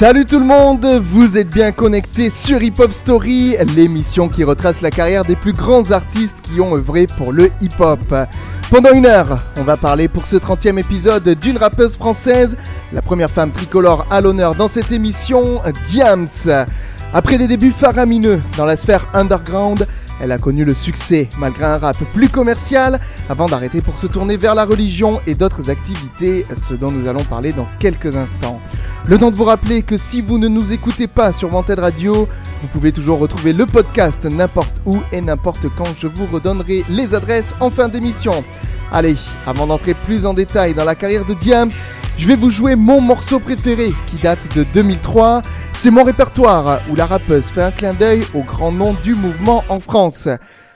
Salut tout le monde, vous êtes bien connectés sur Hip Hop Story, l'émission qui retrace la carrière des plus grands artistes qui ont œuvré pour le hip-hop. Pendant une heure, on va parler pour ce 30e épisode d'une rappeuse française, la première femme tricolore à l'honneur dans cette émission, Diams. Après des débuts faramineux dans la sphère underground, elle a connu le succès malgré un rap plus commercial avant d'arrêter pour se tourner vers la religion et d'autres activités, ce dont nous allons parler dans quelques instants. Le temps de vous rappeler que si vous ne nous écoutez pas sur Wanted Radio, vous pouvez toujours retrouver le podcast n'importe où et n'importe quand. Je vous redonnerai les adresses en fin d'émission. Allez, avant d'entrer plus en détail dans la carrière de Diams, je vais vous jouer mon morceau préféré qui date de 2003. C'est mon répertoire où la rappeuse fait un clin d'œil au grand nom du mouvement en France.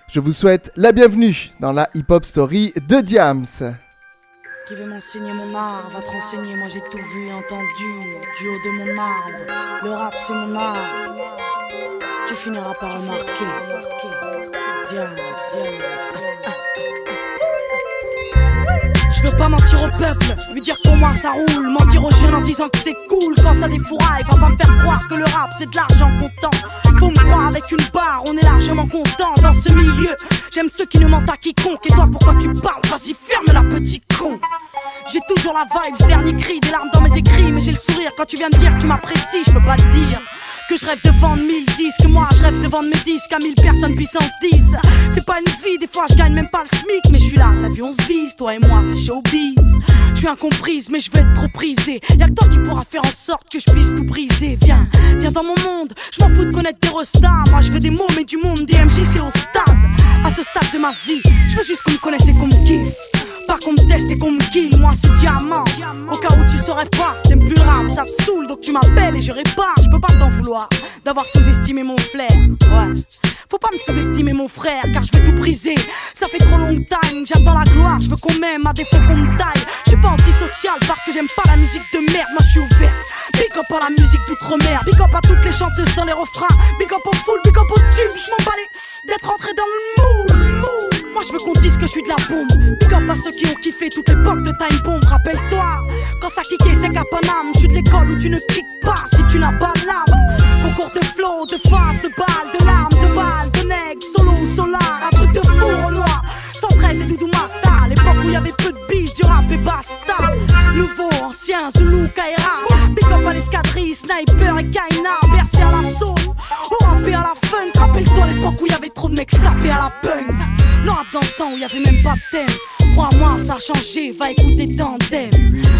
Je vous souhaite la bienvenue dans la hip-hop story de Diams. Qui veut m'enseigner mon art, va te renseigner, moi j'ai tout vu et entendu du haut de mon arbre. Le rap c'est mon art, tu finiras par remarquer. Diams, pas mentir au peuple, lui dire moi ça roule. Mentir aux jeunes en disant que c'est cool quand ça défouraille. Va pas me faire croire que le rap c'est de l'argent comptant. Faut me croire avec une barre, on est largement content dans ce milieu. J'aime ceux qui ne mentent à quiconque. Et toi pourquoi tu parles? Vas-y ferme la petite con. J'ai toujours la vibe, dernier cri, des larmes dans mes écrits. Mais j'ai le sourire quand tu viens me dire que tu m'apprécies, je peux pas te dire. Que je rêve de vendre 1000 disques, moi je rêve de vendre mes disques à 1000 personnes puissance 10 C'est pas une vie, des fois je gagne même pas le SMIC. Mais je suis là, la vie on se bise, toi et moi c'est showbiz. Je suis incomprise mais je veux être trop prisé Y'a que toi qui pourra faire en sorte que je puisse tout briser. Viens, viens dans mon monde, je m'en fous de connaître des restas Moi je veux des mots mais du monde, DMJ c'est au stade. À ce stade de ma vie, je veux juste qu'on me connaisse et qu'on me kiffe. Pas qu'on me teste et qu'on me kill, moi c'est diamant. Au cas où tu saurais pas, t'aimes plus le rap, ça te saoule, donc tu m'appelles et je répare. Je peux pas t'en vouloir d'avoir sous-estimé mon flair. Faut pas me sous-estimer mon frère, car je veux tout briser. Ça fait trop long time, j'attends la gloire, je veux qu'on m'aime à défaut qu'on me taille. Je suis pas antisocial parce que j'aime pas la musique de merde, moi je suis ouvert. Big up à la musique d'outre-mer, big up à toutes les chanteuses dans les refrains, big up au full, big up au tube, je m'en d'être entré dans le mood. Moi je veux qu'on dise que je suis de la bombe. Big up à ceux qui ont kiffé toute l'époque de Time Bomb. Rappelle-toi, quand ça kickait c'est qu'à Paname. Je suis de l'école où tu ne kicks pas si tu n'as pas l'âme. Concours de flow, de face, de balles, de larmes, balles, de nègres, solo ou solar. Un truc de fou au noir. 113 et Doudou Masta. L'époque où il y avait peu de bis, du rap et basta. Nouveau, ancien, Zulu, Kaira. Big up à l'escadrille, sniper et Kaina. Bercé à l'assaut. Au rap et à la fun. Rappelle-toi l'époque où il y avait trop de mecs sapés à la punk. Non, dans le temps où y avait même pas de thème. Crois-moi, ça a changé, va écouter Tandem.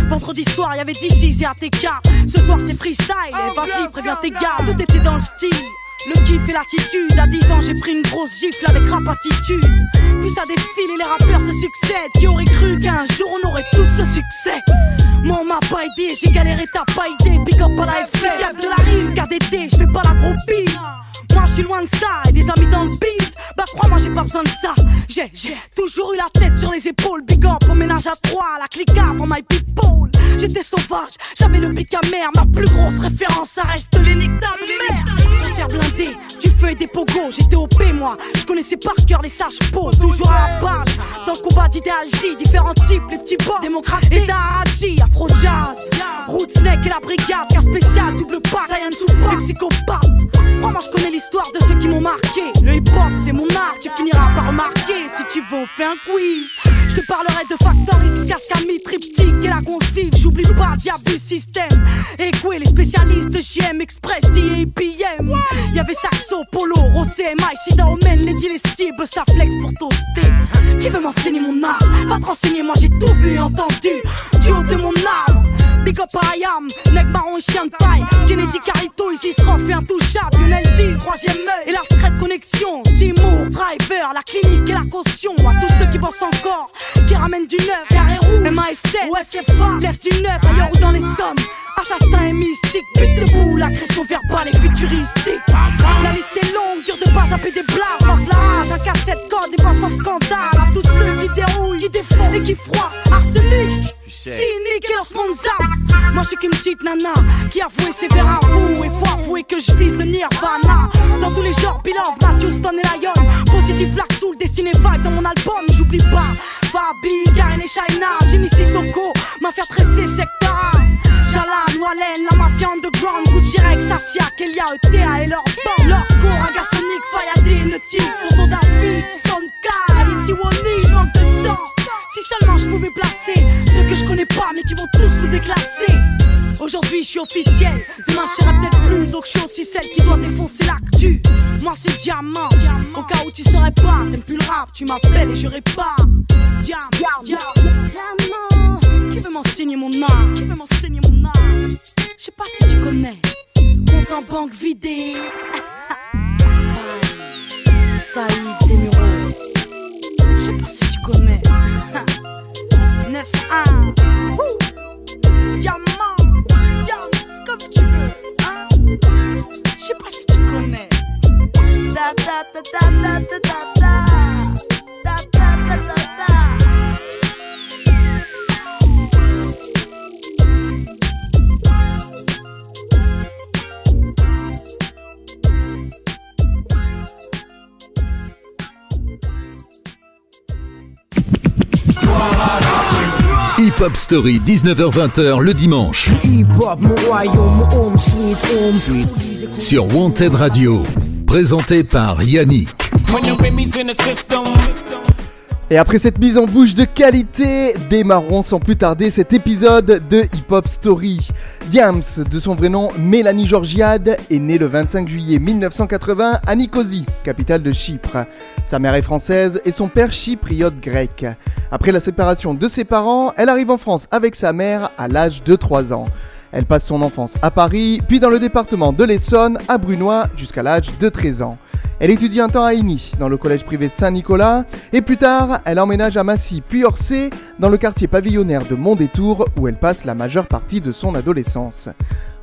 Vendredi soir, y avait DC's et ATK. Ce soir, c'est freestyle. Et vas-y, préviens tes gars, tout était dans le style. Le kiff et l'attitude, à 10 ans j'ai pris une grosse gifle avec rap attitude. Puis ça défile et les rappeurs se succèdent. Qui aurait cru qu'un jour on aurait tous ce succès? Moi on m'a pas aidé, j'ai galéré, t'as pas idée Big up à la FG, y'a de la rime, KDT, je fais pas la groupie moi je suis loin de ça et des amis dans le biz. Bah crois-moi j'ai pas besoin de ça J'ai, j'ai toujours eu la tête sur les épaules. Big up au ménage à trois, la clique for my people. J'étais sauvage, j'avais le pic amer. Ma plus grosse référence ça reste l'énigme ta mère. Concert blindé, du feu et des pogos. J'étais au P moi, je connaissais par cœur les sages pots Toujours à la page, dans le combat d'idéalgie. Différents types, les petits boss, démocrates. Et d'Araji Afro jazz, Root Snake et la brigade Car spécial, double pack, Saiyan Super, les psychopathes Crois-moi je connais l'histoire de ceux qui m'ont marqué. Le hip-hop c'est mon art, tu finiras par remarquer Si tu veux on fait un quiz. Je te parlerai de Factor X, Cascami, Triptyque et la gonce vive. J'oublie pas Diabus System Et quoi les spécialistes de JM Express, et IPM Y'avait Saxo, Polo, Rosé, Mike, Sida, Omen, Lady Lestib, ça flex pour toaster. Qui veut m'enseigner mon art? Va te renseigner, moi j'ai tout vu et entendu. Du haut de mon âme Big up à Ayam, mec marron et chien de taille. Kennedy Carito, ici se fait intouchable Lionel D, troisième œil. Et la secrète connexion. Timur, Driver, la clinique et la caution. À tous ceux qui pensent encore, qui ramènent du neuf. Carré rouge, MASF, OSFA, laisse du neuf. Ailleurs ou dans les sommes. Assassin et mystique, but debout, l'agression verbale est futuristique. La liste est longue, dur de pas zapper des blagues, Lance la rage, un 4-7 code et pas sans scandale. À tous ceux qui et qui froisse, arsenic, cynique et Monzas. Moi je suis qu'une petite nana qui a voué ses verres à vous et faut avouer que je vise le nirvana. Dans tous les genres, Bill Matthew, Stone et Lion. Positif, Black Soul, dessiné vibe dans mon album, j'oublie pas. Fabi, Karen et Shaina, Jimmy Sissoko, mafia tressée, secteur. Jalan, Wallen, la mafia underground, Gucci Rex, Asia, Kelia, ETA et leur bande. Leur corps, sonique, Fayadé, Nautique, Tonton David, Sonka, et Tiwani, j'manque de temps. Si seulement je pouvais placer ceux que je connais pas mais qui vont tous se déclasser. Aujourd'hui je suis officiel, demain je serai peut-être plus donc je suis aussi celle qui doit défoncer l'actu. Moi c'est diamant, au cas où tu saurais pas, t'aimes plus le rap, tu m'appelles et je répare. Diamant, diamant, qui veut m'enseigner mon art, qui veut m'enseigner mon art? Je sais pas si tu connais, compte en banque vidé. Saïd Hip Hop Story, 19h-20h le dimanche. Sur Wanted Radio. Présenté par Yannick. Et après cette mise en bouche de qualité, démarrons sans plus tarder cet épisode de Hip Hop Story. Diams, de son vrai nom Mélanie Georgiade, est née le 25 juillet 1980 à Nicosie, capitale de Chypre. Sa mère est française et son père chypriote grec. Après la séparation de ses parents, elle arrive en France avec sa mère à l'âge de 3 ans. Elle passe son enfance à Paris, puis dans le département de l'Essonne, à Brunois, jusqu'à l'âge de 13 ans. Elle étudie un temps à Igny, dans le collège privé Saint-Nicolas, et plus tard, elle emménage à Massy, puis Orsay, dans le quartier pavillonnaire de Mondétour, où elle passe la majeure partie de son adolescence.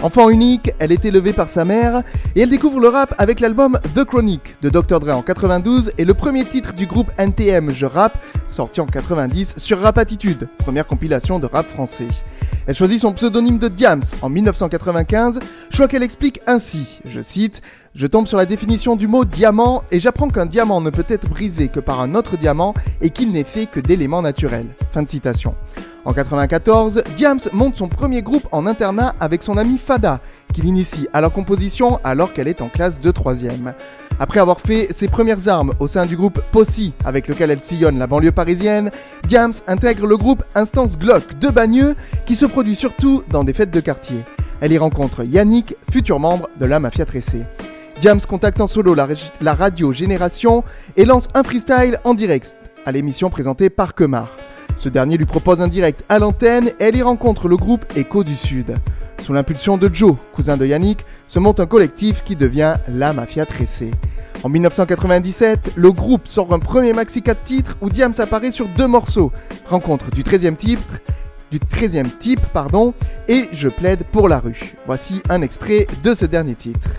Enfant unique, elle est élevée par sa mère, et elle découvre le rap avec l'album The Chronic de Dr. Dre en 92 et le premier titre du groupe NTM Je Rap, sorti en 90 sur Rap Attitude, première compilation de rap français. Elle choisit son pseudonyme de Diams en 1995, choix qu'elle explique ainsi, je cite, Je tombe sur la définition du mot diamant et j'apprends qu'un diamant ne peut être brisé que par un autre diamant et qu'il n'est fait que d'éléments naturels. Fin de citation. En 94, Diams monte son premier groupe en internat avec son ami Fada, qu'il initie à leur composition alors qu'elle est en classe de 3ème. Après avoir fait ses premières armes au sein du groupe Possy, avec lequel elle sillonne la banlieue parisienne, Diams intègre le groupe Instance Glock de Bagneux, qui se produit surtout dans des fêtes de quartier. Elle y rencontre Yannick, futur membre de la Mafia Tressée. Diams contacte en solo la, la radio Génération et lance un freestyle en direct à l'émission présentée par Kemar. Ce dernier lui propose un direct à l'antenne et elle y rencontre le groupe Echo du Sud. Sous l'impulsion de Joe, cousin de Yannick, se monte un collectif qui devient la Mafia Tressée. En 1997, le groupe sort un premier maxi 4 titres où Diams apparaît sur deux morceaux, Rencontre du 13e titre, du 13e type, pardon, et Je plaide pour la rue. Voici un extrait de ce dernier titre.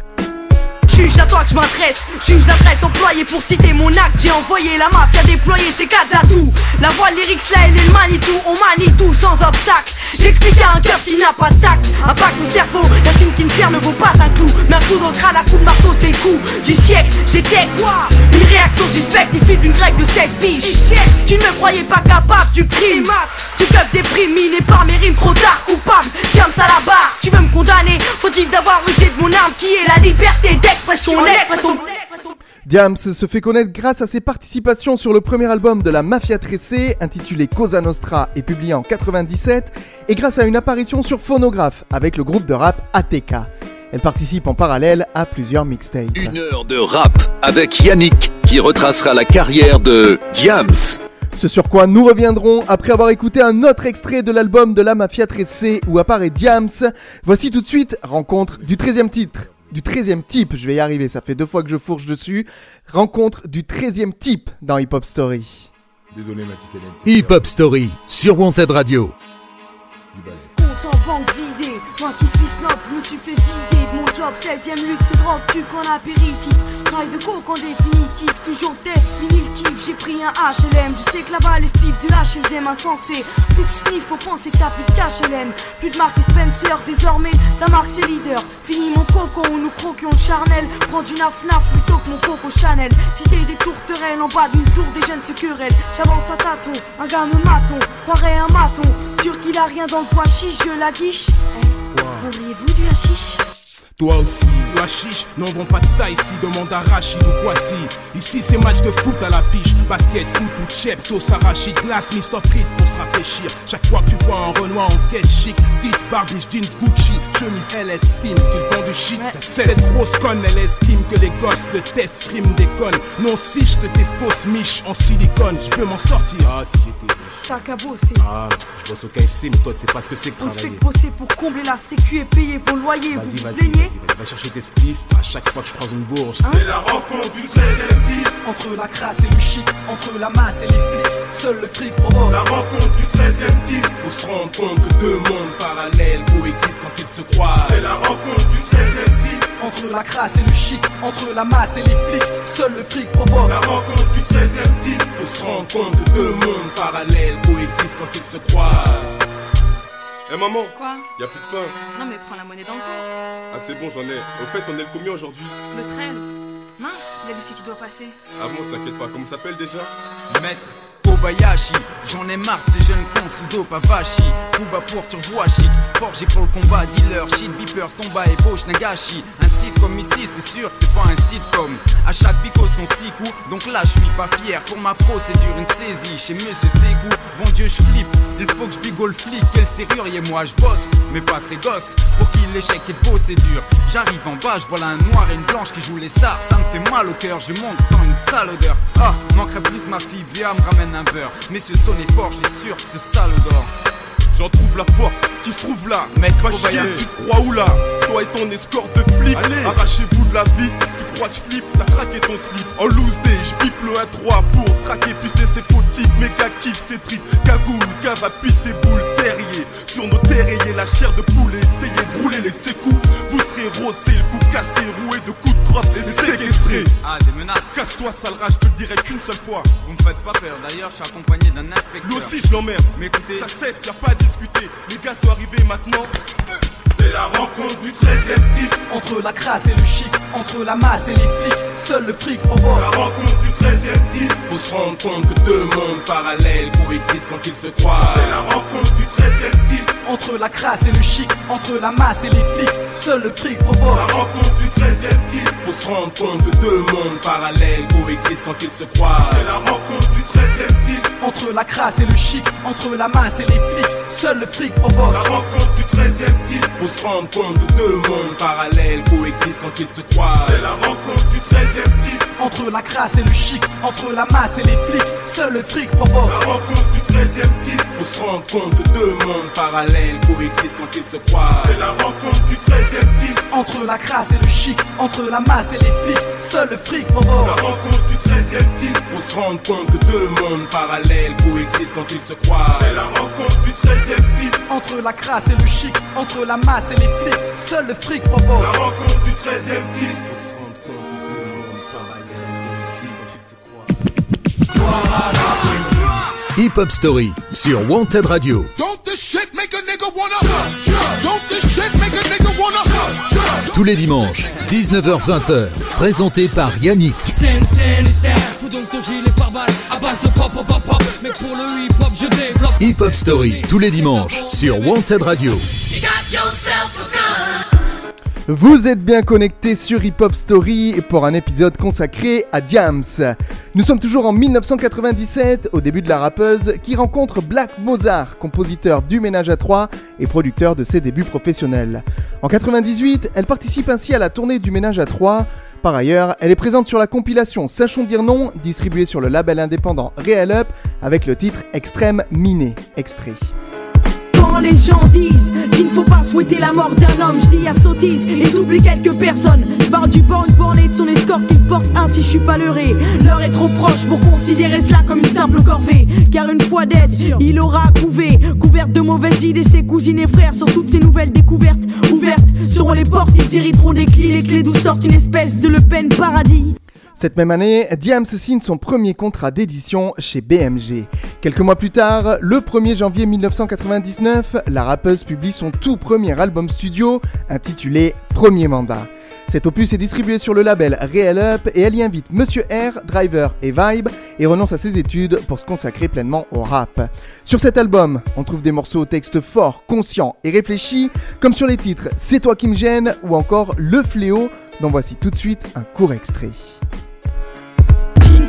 Juge à toi que je m'adresse, juge l'adresse employée pour citer mon acte. J'ai envoyé la mafia déployer ses quatre atouts. La voix lyrics, là elle est le Manitou, on manie tout sans obstacle. J'explique à un cœur qui n'a pas de tact, un pack au cerveau, la signe qui me sert ne vaut pas un clou. Mais un coup dans le crâne, à coup de marteau, c'est le coup du siècle. J'étais quoi Une réaction suspecte, il file d'une grève de 16 piges. Tu ne me croyais pas capable du crime. Ce keuf déprime, miné par mes rimes trop tard, coupable. Tiens ça la barre, tu veux me condamner? Faut-il d'avoir usé de mon arme qui est la liberté d'expression, l'expression. Diams se fait connaître grâce à ses participations sur le premier album de la Mafia Tressée, intitulé Cosa Nostra et publié en 97, et grâce à une apparition sur Phonograph avec le groupe de rap ATK. Elle participe en parallèle à plusieurs mixtapes. Une heure de rap avec Yannick qui retracera la carrière de Diams. Ce sur quoi nous reviendrons après avoir écouté un autre extrait de l'album de la Mafia Tressée où apparaît Diams. Voici tout de suite Rencontre du 13e titre du 13e type, je vais y arriver, ça fait deux fois que je fourche dessus. Rencontre du 13e type dans Hip Hop Story. Désolé ma petite Hélène. Hip Hop Story sur Wanted Radio. Compte en banque vidé, moi qui suis 16ème luxe drogue, tu qu'en apéritif Rail de coke en définitif, toujours def, fini le kiff j'ai pris un HLM. Je sais que là-bas, les spiffs du H, ils aiment insensé. Plus de sniff, faut penser que t'as plus de Hélène. Plus de marque Spencer, désormais, ta marque c'est leader. Fini mon coco, où nous croquions le charnel. Prends du naf naf plutôt que mon coco Chanel. Cité des tourterelles, en bas d'une tour, des jeunes se querellent. J'avance à tâtons, un gars me maton, croirait un maton. Sûr qu'il a rien dans le poids chiche, je la guiche. Eh, Vendriez-vous du hashish? Toi aussi, toi chiche, n'en vend pas de ça ici, demande à Rachid ou Kwasi. Ici c'est match de foot à l'affiche, basket, foot ou chep, sauce arachide, glace, Mr. Freeze pour se rafraîchir. Chaque fois que tu vois un Renoir en caisse chic, vite, barbiche, jeans, Gucci, chemise, elle estime ce qu'ils font du shit. Cette grosse conne, elle estime que les gosses de test friment déconnent. Non, si je te tes fausses miches en silicone, je veux m'en sortir. Ah, si j'étais T'as qu'à bosser. Ah, je bosse au KFC, mais toi tu sais pas ce que c'est que On le fait travailler. bosser pour combler la sécu et payer vos loyers. Vous Vas-y, vous plaignez vas-y, va chercher tes spliffs à chaque fois que je croise une bourse. C'est la rencontre du 13 type Entre la crasse et le chic, entre la masse et les flics, seul le fric provoque. La rencontre du 13 type Faut se rendre compte que deux mondes parallèles coexistent quand ils se croisent. C'est la rencontre du 13 type Entre la crasse et le chic, entre la masse et les flics, seul le fric provoque. La rencontre du 13 type Faut se rendre compte que deux mondes parallèles coexistent quand ils se croisent. Eh maman, Quoi y a plus de pain. Non mais prends la monnaie dans le coin. Ah c'est bon, j'en ai. Au fait, on est le combien aujourd'hui Le 13. Mince, il y a Lucie qui doit passer. Ah bon, t'inquiète pas, comment ça s'appelle déjà? Maître Obayashi, j'en ai marre de ces jeunes cons à Vachi. Kuba pour turbo chic, forgé pour le combat, dealer, shit, beepers, tomba et poche, nagashi. Un site comme ici, c'est sûr que c'est pas un sitcom. À chaque pico son six coups, donc là je suis pas fier. Pour ma procédure, une saisie chez Monsieur Ségou. Bon Dieu, je flippe, il faut que je bigole flic. Quel serrurier, moi je bosse, mais pas ces gosses. Pour qui l'échec est beau, c'est dur. J'arrive en bas, je vois là un noir et une blanche qui jouent les stars. Ça me fait mal au cœur, je monte sans une sale odeur. Ah, manquerait plus que ma fille Bia me ramène un beurre. Messieurs, sonnez fort, je suis sûr que ce sale odeur. J'en trouve la porte qui se trouve là. Maître Va chier, tu te crois où là? Toi et ton escorte de flic. Allez. Arrachez-vous de la vie. Tu crois que je flippe T'as craqué ton slip. En loose day, je le 1-3 pour traquer. Pister ses faux types. Méga kiff ses tripes. Cagoule, cave à piter boule. Sur nos terriers, la chair de poule. Essayez de rouler les sécous. Vous serez rossé, le cou cassé, roué de coups de crosse et séquestré. Ah, des menaces. Casse-toi, sale rage, je te le dirai qu'une seule fois. Vous me faites pas peur, d'ailleurs, je suis accompagné d'un inspecteur. Lui aussi, je l'emmerde. Mais écoutez, Ça cesse, y a pas à discuter. Les gars sont arrivés maintenant. C'est la rencontre du 13 type Entre la crasse et le chic, entre la masse et les flics, seul le fric provoque. La rencontre du 13 type Faut se rendre compte que deux mondes parallèles coexistent quand ils se croisent. C'est la rencontre du 13 type Entre la crasse et le chic, entre la masse et les flics, seul le fric La provoque. rencontre du 13 type Faut se rendre compte que deux mondes parallèles coexistent quand ils se croisent. C'est la rencontre du 13 type Entre la crasse et le chic, entre la masse et les flics, seul le fric provoque. La rencontre du 13 type Faut se rendre compte que deux mondes parallèles coexistent quand ils se croisent. C'est la rencontre du 13 type Entre la crasse et le chic, entre la masse et les flics, seul le fric provoque. La rencontre du 13 type Faut se rendre compte que deux mondes parallèles coexistent quand ils se croisent. C'est la rencontre du 13 type Entre la crasse et le chic, entre la masse et les flics, seul le fric provoque. La rencontre du 13 type Faut se rendre compte que deux mondes parallèles coexistent quand ils se croisent. C'est la rencontre du 13 type Entre la crasse et le chic, entre la masse et les flics, seul le fric provoque. La rencontre du 13 type Faut se rendre compte que quand ils se croisent. Hip Hop Story sur Wanted Radio. Don't this shit make a nigga wanna Don't this shit make a nigga wanna Tous les dimanches, 19h-20h, présenté par Yannick. Mais pour le hip hop, je développe. Hip Hop Story, tous les dimanches, sur Wanted Radio. You got yourself a gun. Vous êtes bien connectés sur Hip Hop Story pour un épisode consacré à Diams. Nous sommes toujours en 1997, au début de la rappeuse, qui rencontre Black Mozart, compositeur du Ménage à trois et producteur de ses débuts professionnels. En 98, elle participe ainsi à la tournée du Ménage à trois. Par ailleurs, elle est présente sur la compilation Sachons dire non, distribuée sur le label indépendant Real Up, avec le titre Extrême Miné. Extrait. Quand les gens disent qu'il ne faut pas souhaiter la mort d'un homme, je dis à sottise, ils oublient quelques personnes. Je du born borné de son escorte qu'il porte ainsi, je suis pas leurré. L'heure est trop proche pour considérer cela comme une simple corvée. Car une fois dead, il aura couvé, couverte de mauvaises idées, ses cousines et frères sur toutes ces nouvelles découvertes. Ouvertes seront les portes, ils hériteront des clés, les clés d'où sortent une espèce de Le Pen paradis. Cette même année, Diams signe son premier contrat d'édition chez BMG. Quelques mois plus tard, le 1er janvier 1999, la rappeuse publie son tout premier album studio intitulé Premier Mandat. Cet opus est distribué sur le label Real Up et elle y invite Monsieur R, Driver et Vibe et renonce à ses études pour se consacrer pleinement au rap. Sur cet album, on trouve des morceaux au texte fort, conscients et réfléchis, comme sur les titres C'est toi qui me gêne ou encore Le Fléau, dont voici tout de suite un court extrait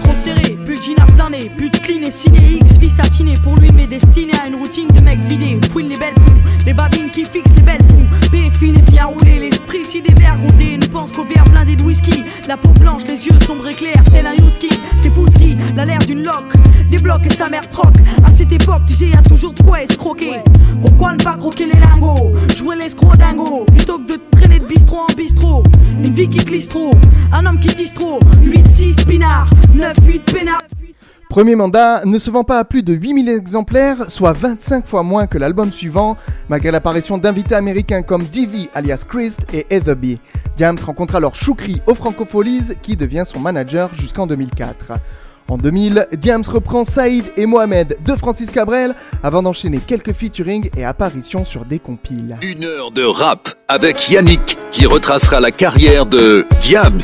trop serré, jean à plein nez, de clean et ciné X, vie satinée pour lui mais destiné à une routine de mec vidé. Fouine les belles poux, les babines qui fixent les belles poux. B fine et bien roulé, l'esprit si dévergondé, ne pense qu'au verre blindé de whisky. La peau blanche, les yeux sombres et clairs, tel un Yuski. C'est fou ski, la l'air d'une loque, des blocs et sa mère troque. À cette époque, tu sais, y a toujours de quoi escroquer. Pourquoi ne pas croquer les lingots, jouer l'escroc dingo, plutôt que de traîner de bistrot en bistrot. Une vie qui glisse trop, un homme qui tisse trop, 8-6 pinards, 9-8 pénards. Premier mandat ne se vend pas à plus de 8000 exemplaires, soit 25 fois moins que l'album suivant, malgré l'apparition d'invités américains comme Divi alias Christ et Heatherby. James rencontre alors Choukri au Francopholies qui devient son manager jusqu'en 2004. En 2000, Diams reprend Saïd et Mohamed de Francis Cabrel avant d'enchaîner quelques featuring et apparitions sur des compiles. Une heure de rap avec Yannick qui retracera la carrière de Diams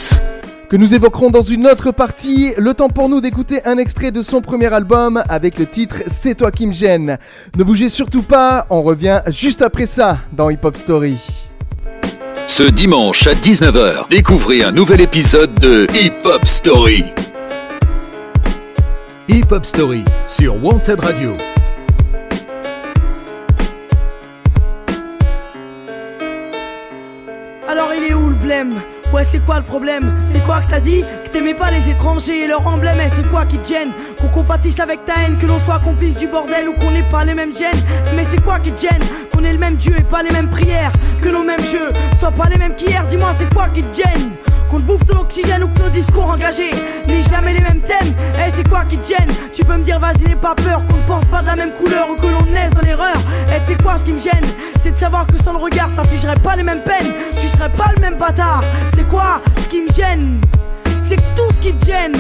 que nous évoquerons dans une autre partie. Le temps pour nous d'écouter un extrait de son premier album avec le titre C'est toi qui me gêne. Ne bougez surtout pas, on revient juste après ça dans Hip Hop Story. Ce dimanche à 19h, découvrez un nouvel épisode de Hip Hop Story. Hip Hop Story sur Wanted Radio. Alors il est où le blême? Ouais, c'est quoi le problème? C'est quoi que t'as dit? Que t'aimais pas les étrangers et leur emblème Et c'est quoi qui te gêne? Qu'on compatisse avec ta haine, que l'on soit complice du bordel ou qu'on n'ait pas les mêmes gènes. Mais c'est quoi qui te gêne? Qu'on ait le même Dieu et pas les mêmes prières. Que nos mêmes jeux soient pas les mêmes qu'hier. Dis-moi, c'est quoi qui te gêne? Qu'on bouffe de l'oxygène ou que nos discours engagés N'ai jamais les mêmes thèmes. Eh c'est quoi qui te gêne? Tu peux me dire vas-y n'aie pas peur. Qu'on ne pense pas de la même couleur ou que l'on naisse dans l'erreur. Eh c'est quoi ce qui me gêne C'est de savoir que sans le regard t'infligerais pas les mêmes peines. Tu serais pas le même bâtard. C'est quoi ce qui me gêne? C'est tout ce qui te gêne.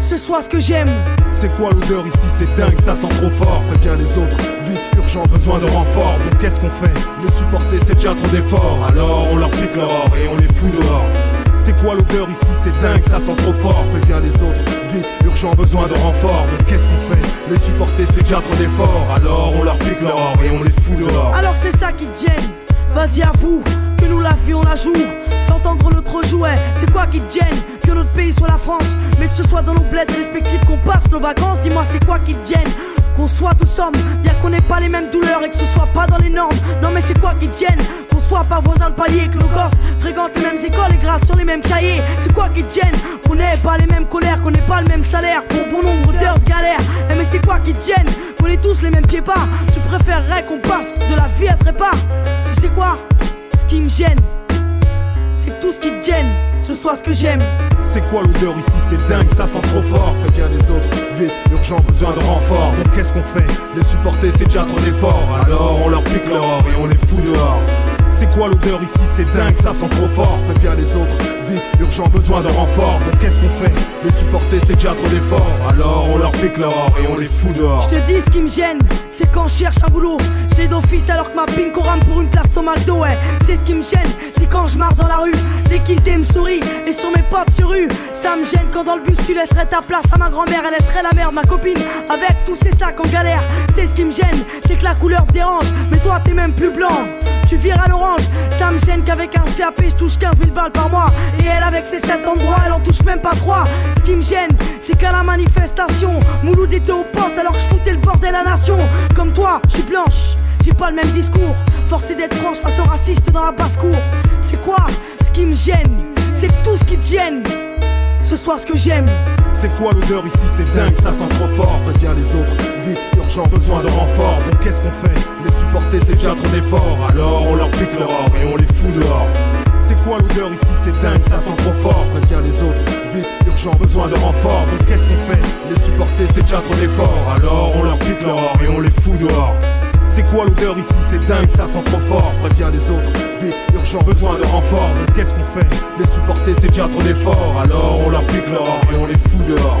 Ce soit ce que j'aime. C'est quoi l'odeur ici? C'est dingue, ça sent trop fort. Préviens les autres, vite, urgent, besoin de renfort. Donc qu'est-ce qu'on fait? Le supporter, c'est déjà trop d'efforts. Alors on leur pique l'or et on les fout dehors. C'est quoi l'odeur ici? C'est dingue, ça sent trop fort. Préviens les autres, vite, urgent, besoin de renfort. Donc qu'est-ce qu'on fait? Les supporter, c'est déjà trop d'efforts. Alors on leur pique et on les fout dehors. Alors c'est ça qui gêne. Vas-y à vous, que nous la vie on la joue S'entendre notre jouet, c'est quoi qui te gêne? Que notre pays soit la France, mais que ce soit dans nos bleds respectifs qu'on passe nos vacances Dis-moi c'est quoi qui te gêne? Qu'on soit tous hommes, bien qu'on n'ait pas les mêmes douleurs et que ce soit pas dans les normes. Non mais c'est quoi qui te gêne Qu'on soit pas voisins de palier, que nos gosses fréquentent les mêmes écoles et gravent sur les mêmes cahiers? C'est quoi qui te gêne Qu'on n'ait pas les mêmes colères, qu'on n'ait pas le même salaire pour bon nombre d'heures de galère? Eh mais c'est quoi qui te gêne Qu'on ait tous les mêmes pieds pas. Tu préférerais qu'on passe de la vie à trépas? Tu sais quoi? Ce qui me gêne, c'est tout ce qui te gêne, ce soit ce que j'aime. C'est quoi l'odeur ici? C'est dingue, ça sent trop fort. Préviens les autres, vite, urgent, besoin de renfort. Donc qu'est-ce qu'on fait? Les supporter, c'est déjà trop d'efforts. Alors on leur pique l'or et on les fout dehors. C'est quoi l'odeur ici? C'est dingue, ça sent trop fort. Préviens les autres, vite, urgent, besoin de renfort. Donc qu'est-ce qu'on fait? Les supporter, c'est déjà trop d'efforts. Alors on leur pique l'or et on les fout dehors. Je te dis ce qui me gêne, c'est quand je cherche un boulot. J'ai d'office alors que ma pinko rame pour une place au McDo, ouais. C'est ce qui me gêne, c'est quand je marche dans la rue. Les kiss me sourient et sont mes potes sur rue. Ça me gêne quand dans le bus tu laisserais ta place à ma grand-mère, elle laisserait la merde, ma copine, avec tous ces sacs en galère. C'est ce qui me gêne, c'est que la couleur te dérange, mais toi t'es même plus blanc. Tu vires à l'orange, ça me gêne qu'avec un CAP je touche 15 000 balles par mois. Et elle avec ses 7 endroits, elle en touche même pas 3. Ce qui me gêne, c'est qu'à la manifestation, Mouloud était au poste alors que je foutais le bordel à la nation. Comme toi, je suis blanche, j'ai pas le même discours. Forcé d'être franche face aux racistes dans la basse-cour. C'est quoi ce qui me gêne? C'est tout ce qui te gêne ce soit ce que j'aime. C'est quoi l'odeur ici? C'est dingue, ça sent trop fort. Préviens les autres, vite, urgent, besoin de renfort. Donc qu'est-ce qu'on fait? Les supporter, c'est déjà trop d'efforts. Alors on leur pique l'or et on les fout dehors. C'est quoi l'odeur ici? C'est dingue, ça sent trop fort. Préviens les autres, vite, urgent, besoin de renfort. Qu'est-ce qu'on fait? Les supporter, c'est déjà trop d'efforts. Alors on leur pique l'or et on les fout dehors. C'est quoi l'odeur ici? C'est dingue, ça sent trop fort. Préviens les autres, vite, urgent, besoin de renfort. Qu'est-ce qu'on fait? Les supporter, c'est déjà trop d'efforts. Alors on leur pique l'or et on les fout dehors.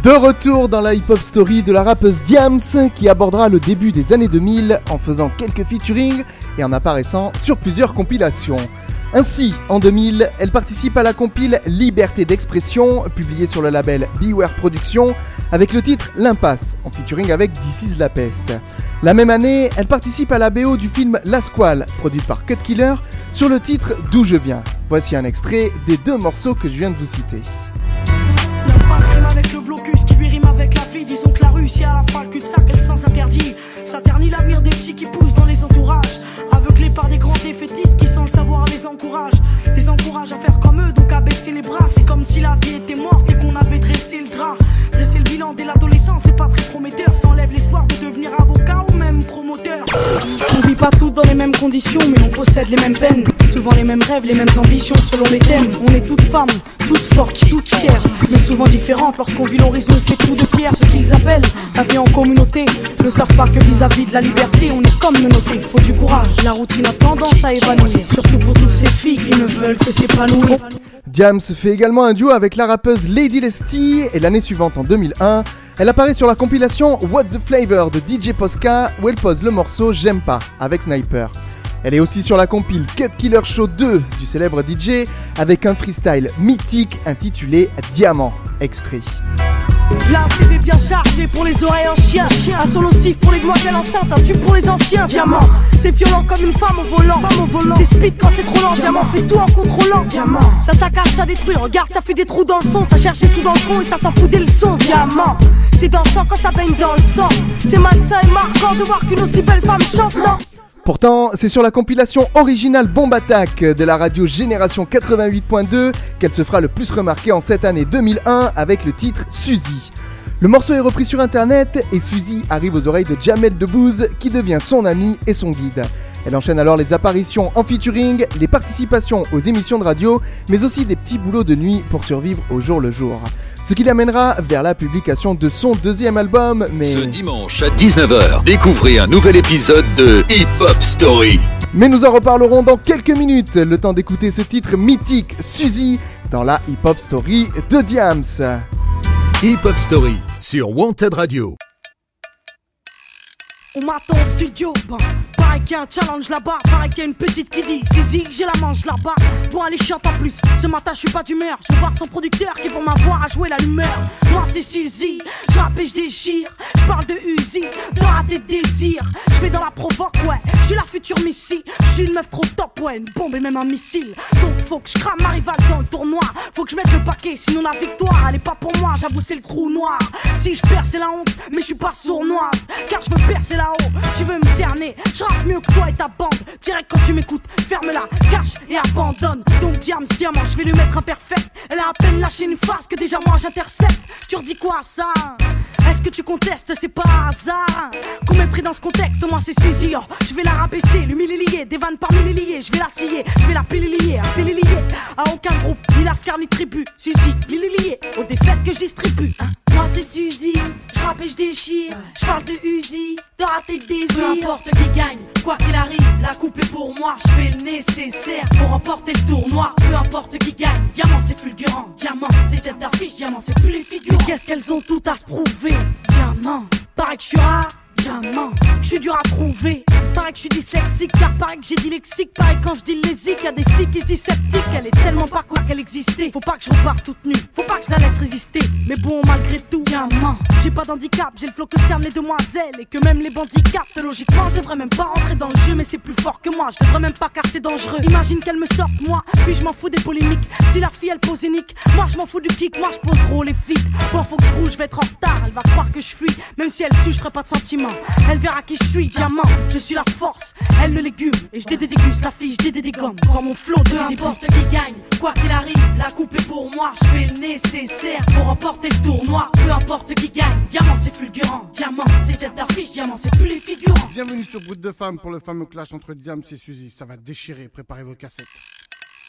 De retour dans la hip-hop story de la rappeuse Diams qui abordera le début des années 2000 en faisant quelques featuring et en apparaissant sur plusieurs compilations. Ainsi, en 2000, elle participe à la compile Liberté d'expression, publiée sur le label Beware Productions, avec le titre L'Impasse, en featuring avec This is La Peste. La même année, elle participe à la BO du film La Squale, produit par Cut Killer, sur le titre D'où je viens. Voici un extrait des deux morceaux que je viens de vous citer. Si à la le cul-de-sac, elle sens interdit. Ça ternit l'avenir des petits qui poussent dans les entourages. Aveuglés par des grands défaitistes qui, sans le savoir, les encouragent. Les encouragent à faire comme eux, donc à baisser les bras. C'est comme si la vie était morte et qu'on avait dressé le drap. Le bilan dès l'adolescence, c'est pas très prometteur. Ça enlève l'espoir de devenir avocat ou même promoteur. On vit pas tous dans les mêmes conditions, mais on possède les mêmes peines. Souvent les mêmes rêves, les mêmes ambitions selon les thèmes. On est toutes femmes, toutes fortes, toutes fières, mais souvent différentes. Lorsqu'on vit l'horizon, fait tout de pierre. Ce qu'ils appellent la vie en communauté ne savent pas que vis-à-vis de la liberté, on est comme menotté. Faut du courage, la routine a tendance à évanouir. Surtout pour toutes ces filles qui ne veulent que s'épanouir. Diams fait également un duo avec la rappeuse Lady Lesty et l'année suivante en 2001, elle apparaît sur la compilation What's the Flavor de DJ Posca où elle pose le morceau J'aime pas avec Sniper. Elle est aussi sur la compile Cut Killer Show 2 du célèbre DJ avec un freestyle mythique intitulé Diamant. Extrait. La CV bien chargé pour les oreilles en chien. Un solo sif pour les demoiselles enceintes, un tube pour les anciens. Diamant, c'est violent comme une femme au volant. Femme au volant. C'est speed quand c'est trop lent. Diamant fait tout en contrôlant. Diamant, ça saccage, ça détruit. Regarde, ça fait des trous dans le son. Ça cherche des trous dans le fond et ça s'en fout des leçons. Diamant, c'est dansant quand ça baigne dans le sang. C'est malsain et marquant de voir qu'une aussi belle femme chante, non? Pourtant, c'est sur la compilation originale Bomb Attack de la radio Génération 88.2 qu'elle se fera le plus remarquer en cette année 2001 avec le titre Suzy. Le morceau est repris sur internet et Suzy arrive aux oreilles de Jamel Debbouze qui devient son ami et son guide. Elle enchaîne alors les apparitions en featuring, les participations aux émissions de radio, mais aussi des petits boulots de nuit pour survivre au jour le jour. Ce qui l'amènera vers la publication de son deuxième album, mais... Ce dimanche à 19h, découvrez un nouvel épisode de Hip Hop Story. Mais nous en reparlerons dans quelques minutes, le temps d'écouter ce titre mythique, Suzy, dans la Hip Hop Story de Diams. Hip Hop Story sur Wanted Radio. On m'attend au studio, bon. Pareil qu'il y a un challenge là-bas, pareil qu'il y a une petite qui dit Zizi, j'ai la manche là-bas. Bon, elle est chiante en plus. Ce matin, je suis pas d'humeur. Je voir son producteur qui, pour m'avoir, a joué la lumière. Moi, c'est Suzy, je rappe et je déchire. Je parle de Uzi, de des désirs. Je vais dans la provoque, ouais. Je suis la future Missy. Je suis une meuf trop top, ouais. Une bombe et même un missile. Donc, faut que je crame ma rivale dans le tournoi. Faut que je mette le paquet, sinon la victoire, elle est pas pour moi. J'avoue, c'est le trou noir. Si je perds, c'est la honte, mais je suis pas sournoise. Car je veux percer Tu veux me cerner, je rappe mieux que toi et ta bande. Direct quand tu m'écoutes, ferme-la, cache et abandonne. Donc diams, diamant, je vais lui mettre un perfect. Elle a à peine lâché une face que déjà moi j'intercepte. Tu redis quoi à ça? Est-ce que tu contestes? C'est pas hasard Qu'on m'ait pris dans ce contexte, moi c'est Suzy. Oh, je vais la rabaisser, l'humilier, des vannes par milliers. Je vais la scier, je vais la pilier, un lié À aucun groupe, ni Lascar ni tribu. Suzy, lié aux défaites que je distribue. hein. Moi c'est Suzy, je rappe et je déchire. Je parle de Uzi, de rater le désir. Peu importe qui gagne, quoi qu'il arrive, la coupe est pour moi. Je fais le nécessaire pour remporter le tournoi. Peu importe qui gagne, diamant c'est fulgurant. Diamant c'est tête d'affiche, diamant c'est plus les figures. Qu'est-ce qu'elles ont toutes à se prouver? Diamant, paraît que je suis rare. Diamant, je suis dur à trouver. Pareil que je suis dyslexique, car pareil que j'ai dit lexique. Pareil quand je dis lésique, y a des filles qui se sceptiques. Elle est tellement pas quoi qu'elle existait. Faut pas que je reparte toute nue, faut pas que je la laisse résister. Mais bon, malgré tout, diamant. J'ai pas d'handicap, j'ai le flow que cernent les demoiselles. Et que même les bandits. Logiquement, je devrais même pas rentrer dans le jeu, mais c'est plus fort que moi. Je devrais même pas car c'est dangereux. Imagine qu'elle me sorte, moi. Puis je m'en fous des polémiques. Si la fille elle pose unique, moi je m'en fous du kick. Moi je pose gros les filles. Bon, faut que je vais être en retard. Elle va croire que je fuis. Même si elle suit, pas de sentiments. Elle verra qui je suis, diamant. Je suis la force, elle le légume. Et je déguste la fille, je dégomme. Quand mon flot de n'importe qui gagne. Quoi qu'il arrive, la coupe est pour moi. Je fais le nécessaire pour remporter le tournoi. Peu importe qui gagne, diamant c'est fulgurant. Diamant c'est tête d'affiche, diamant c'est plus les figurants. Bienvenue sur Brut de Femmes pour le fameux clash entre Diam et Suzy. Ça va déchirer, préparez vos cassettes.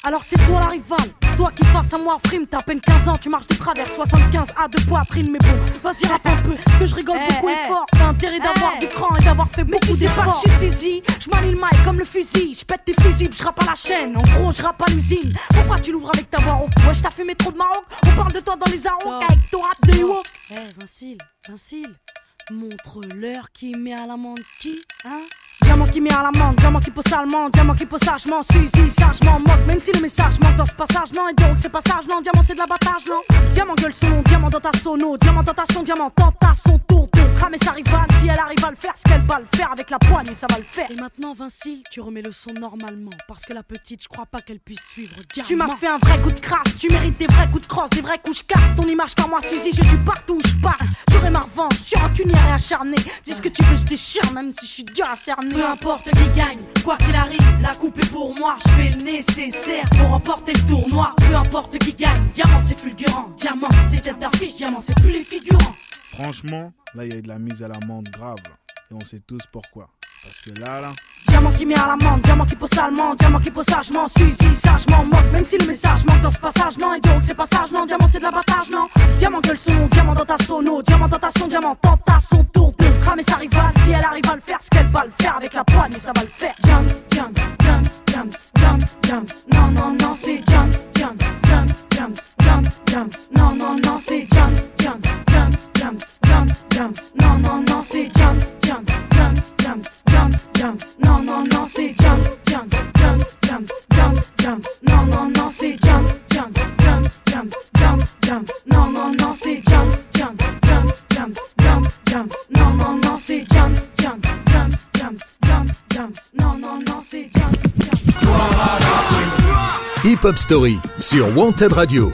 Alors c'est toi la rivale, toi qui face à moi frime, t'as à peine 15 ans, tu marches de travers 75 à deux poitrines, mais bon, vas-y rappe un peu, que je rigole beaucoup et fort, t'as intérêt d'avoir du cran et d'avoir fait beaucoup d'efforts. Je suis je manie le mic comme le fusil, je pète tes fusibles, je rappe à la chaîne, en gros je rappe à l'usine. Pourquoi tu l'ouvres avec ta voix Ouais, je t'as fumé trop de Maroc, on parle de toi dans les arômes avec ton rap de. Eh Vincile, Vincile, montre-leur qui met à l'amende qui, hein? Diamant qui met à la manque, diamant qui pose salement, diamant qui pose sagement, suis-y sagement, moque, même si le message manque dans ce passage, non, et donc c'est passage, non, diamant c'est de l'abattage, non. Diamant gueule son nom, diamant dans ta sono, diamant dans ta son, diamant dans son tour de cramer sa rivale, si elle arrive à le faire, ce qu'elle va le faire avec la poigne, ça va le faire. Et maintenant, Vincile, tu remets le son normalement, parce que la petite, je crois pas qu'elle puisse suivre diamant. Tu m'as fait un vrai coup de crasse, tu mérites des vrais coups de crosse, des vrais coups, je casse ton image car moi, Suzy, je suis partout où je pars. J'aurai ma revanche, sur un et acharné, dis ce que tu veux, je déchire, même si je suis dur à cerner. Peu importe qui gagne, quoi qu'il arrive, la coupe est pour moi. Je fais le nécessaire pour remporter le tournoi. Peu importe qui gagne, diamant c'est fulgurant. Diamant c'est tête d'affiche, diamant c'est plus les figurants. Franchement, là il y a de la mise à l'amende grave. Et on sait tous pourquoi. Parce que là, là. Diamant qui met à l'amende, diamant qui pose salement, diamant qui pose sagement, Suzy sagement, moque, même si le message manque dans ce passage, non, et donc c'est passage, non, diamant c'est de l'abattage, non. Diamant gueule son diamant dans ta sono, diamant dans ta son, diamant dans ta son tour de cramer sa rivale, si elle arrive à le faire, ce qu'elle va le faire avec la poigne, ça va le faire. Jams, jams, jams, jams, jams, jams, non, non, non, c'est jams, jams, jams, jams, jams, jams, non, non, non, c'est jams, jams, jams, jams, jams, jams, non, non, non, c'est jams, jams, jams, jams, jams, jams, non, non, non, c'est jams, jams, jams, jams, jams, jams, non, non, non, c'est jams, jams, jams, jams, jams, jams, non, non, non, c'est jams, jams, jams, jams, jams, jams, non, non, non, c'est jams, jams, jams, jams, jams, jams, non, non, non, c'est jams, jams. Hip Hop Story sur Wanted Radio.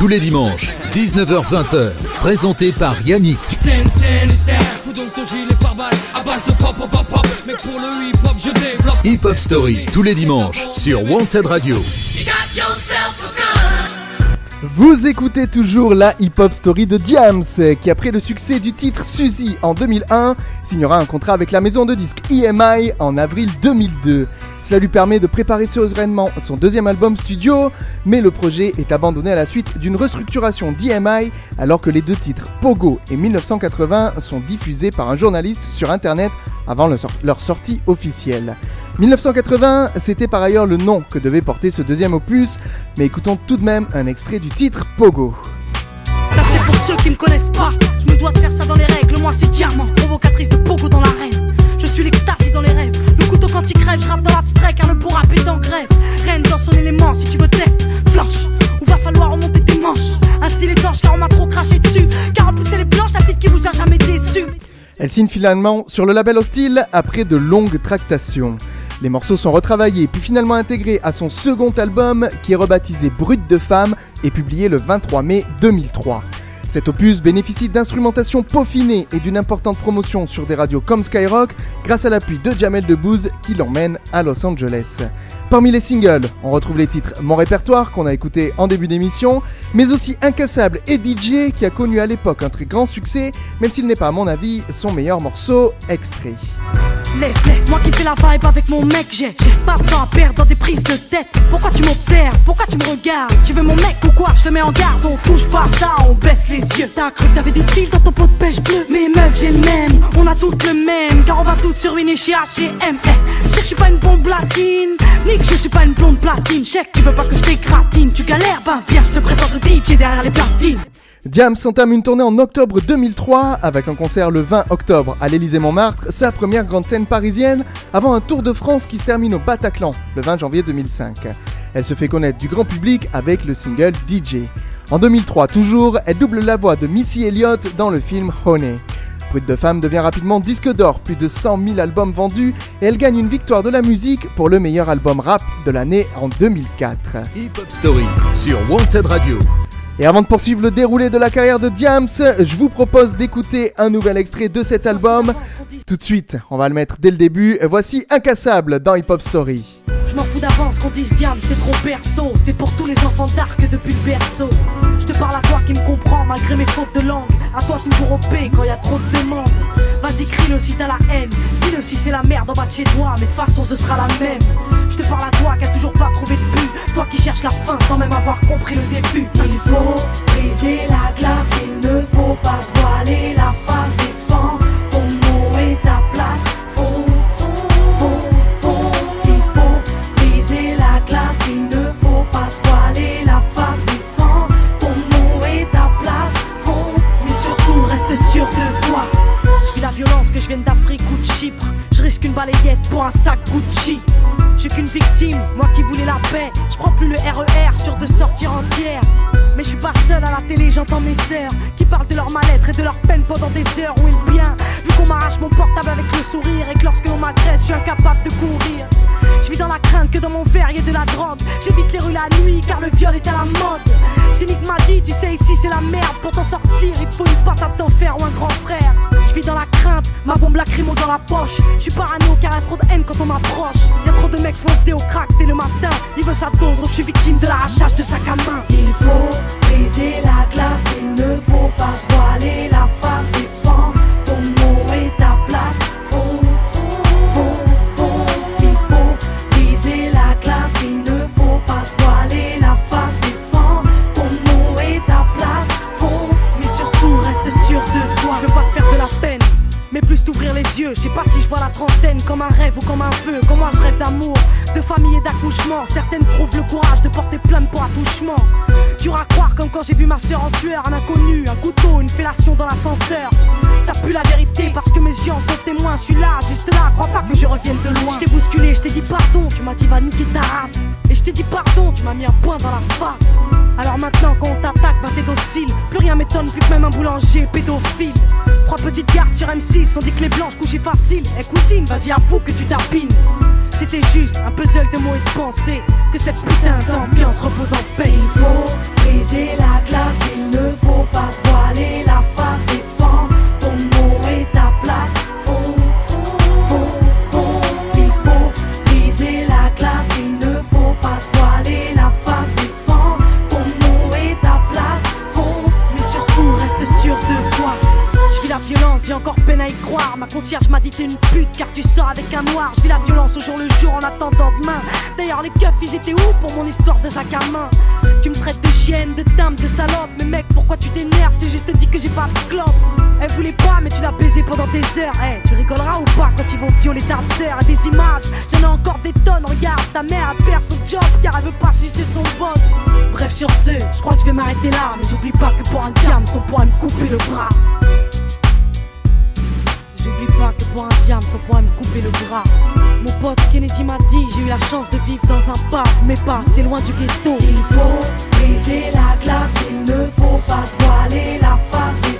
Tous les dimanches, 19h-20h, présenté par Yannick. Hip Hop Story, tous les dimanches, sur Wanted Radio. Vous écoutez toujours la hip-hop story de Diams, qui après le succès du titre Suzy en 2001, signera un contrat avec la maison de disques EMI en avril 2002. Cela lui permet de préparer sereinement son deuxième album studio, mais le projet est abandonné à la suite d'une restructuration d'EMI alors que les deux titres Pogo et 1980 sont diffusés par un journaliste sur internet avant leur sortie officielle. 1980, c'était par ailleurs le nom que devait porter ce deuxième opus, mais écoutons tout de même un extrait du titre Pogo. Finalement sur le label Hostile après de longues tractations. Les morceaux sont retravaillés puis finalement intégrés à son second album qui est rebaptisé Brut de femme et publié le 23 mai 2003. Cet opus bénéficie d'instrumentation peaufinée et d'une importante promotion sur des radios comme Skyrock grâce à l'appui de Jamel Debbouze qui l'emmène à Los Angeles. Parmi les singles, on retrouve les titres Mon répertoire qu'on a écouté en début d'émission, mais aussi Incassable et DJ qui a connu à l'époque un très grand succès, même s'il n'est pas à mon avis son meilleur morceau extrait. Laisse, moi qui fais la vibe avec mon mec, j'ai pas de temps à perdre dans des prises de tête. Pourquoi tu m'observes? Pourquoi tu me regardes? Tu veux mon mec ou quoi? Je te mets en garde, on touche pas ça, on baisse les yeux. T'as cru que t'avais des styles dans ton pot de pêche bleu Mais meuf, j'ai le même, on a toutes le même, car on va toutes sur une chez H&M. Je sais que je suis pas une bombe latine, ni je suis pas une blonde platine. Que tu veux pas que je t'écratine, tu galères, ben viens, je te présente DJ derrière les platines. Diams entame une tournée en octobre 2003 avec un concert le 20 octobre à l'Élysée-Montmartre, sa première grande scène parisienne, avant un tour de France qui se termine au Bataclan le 20 janvier 2005. Elle se fait connaître du grand public avec le single DJ. En 2003 toujours, elle double la voix de Missy Elliott dans le film Honey. Brut de femme devient rapidement disque d'or, plus de 100 000 albums vendus, et elle gagne une victoire de la musique pour le meilleur album rap de l'année en 2004. Hip Hop Story sur Wanted Radio. Et avant de poursuivre le déroulé de la carrière de Diams, je vous propose d'écouter un nouvel extrait de cet album. Tout de suite, on va le mettre dès le début. Voici Incassable dans Hip Hop Story. Qu'on dise Diams, c'est trop perso. C'est pour tous les enfants d'arc depuis le berceau. Je te parle à toi qui me comprends malgré mes fautes de langue. À toi toujours au P quand y a trop de demandes. Vas-y, crie-le si t'as la haine. Dis-le si c'est la merde en bas de chez toi. Mais de façon, ce sera la même. Je te parle à toi qui a toujours pas trouvé de but. Toi qui cherches la fin sans même avoir compris le début. Il faut briser la glace. Il ne faut pas se voiler la face. Viens d'Afrique ou de Chypre. Je risque une balayette pour un sac Gucci. Je suis qu'une victime, moi qui voulais la paix. Je prends plus le RER sur de sortir entières. Mais je suis pas seul à la télé, j'entends mes sœurs qui parlent de leur mal-être et de leur peine pendant des heures. Où est le bien Vu qu'on m'arrache mon portable avec le sourire et que lorsque l'on m'agresse, je suis incapable de courir. Je vis dans la crainte que dans mon verre y ait de la drogue. J'évite les rues la nuit car le viol est à la mode. Cynique m'a dit, tu sais, ici c'est la merde. Pour t'en sortir, il faut une patate d'enfer ou un grand frère. Je vis dans la crainte, ma bombe lacrymo dans la poche. Je suis parano car y a trop de haine quand on m'approche. Y a trop de mecs foncés au crack dès le matin. Il veut sa dose, donc je suis victime de l'arrachage de sac à main. Il faut briser la glace, il ne faut pas se voiler la face. Défends je sais pas si je vois la trentaine comme un rêve ou comme un vœu. Comme moi je rêve d'amour, de famille et d'accouchement. Certaines trouvent le courage de porter plainte pour attouchement. Dur à croire comme quand j'ai vu ma soeur en sueur, un inconnu, un couteau, une fellation dans l'ascenseur. Ça pue la vérité parce que mes yeux en sont témoins. Je suis là, juste là, crois pas que je revienne de loin. Je t'ai bousculé, je t'ai dit pardon, tu m'as dit va niquer ta race. Et je t'ai dit pardon, tu m'as mis un point dans la face. Alors maintenant quand on t'attaque, bah t'es docile. Plus rien m'étonne vu que même un boulanger pédophile. Trois petites garces sur M6, on dit que les blanches couchaient facile. Eh cousine, vas-y avoue que tu tapines. C'était juste un puzzle de mots et de pensées Que cette putain d'ambiance repose en paix Il briser la glace Il ne faut pas se voiler la face Ma concierge m'a dit t'es une pute car tu sors avec un noir. Je vis la violence au jour le jour en attendant demain. D'ailleurs les keufs ils étaient où pour mon histoire de sac à main? Tu me traites de chienne, de dame, de salope. Mais mec pourquoi tu t'énerves? J'ai juste dit que j'ai pas de clope Elle voulait pas mais tu l'as baisé pendant des heures. Eh tu rigoleras ou pas quand ils vont violer ta sœur? À des images j'en ai encore des tonnes. Regarde ta mère elle perd son job car elle veut pas sucer son boss. Bref sur ce je crois que je vais m'arrêter là Mais j'oublie pas que pour un diam on pourra me couper le bras J'oublie pas que pour un diam, ça pourrait me couper le bras. Mon pote Kennedy m'a dit, j'ai eu la chance de vivre dans un parc, mais pas assez loin du ghetto. Il faut briser la glace, il ne faut pas se voiler la face. Défends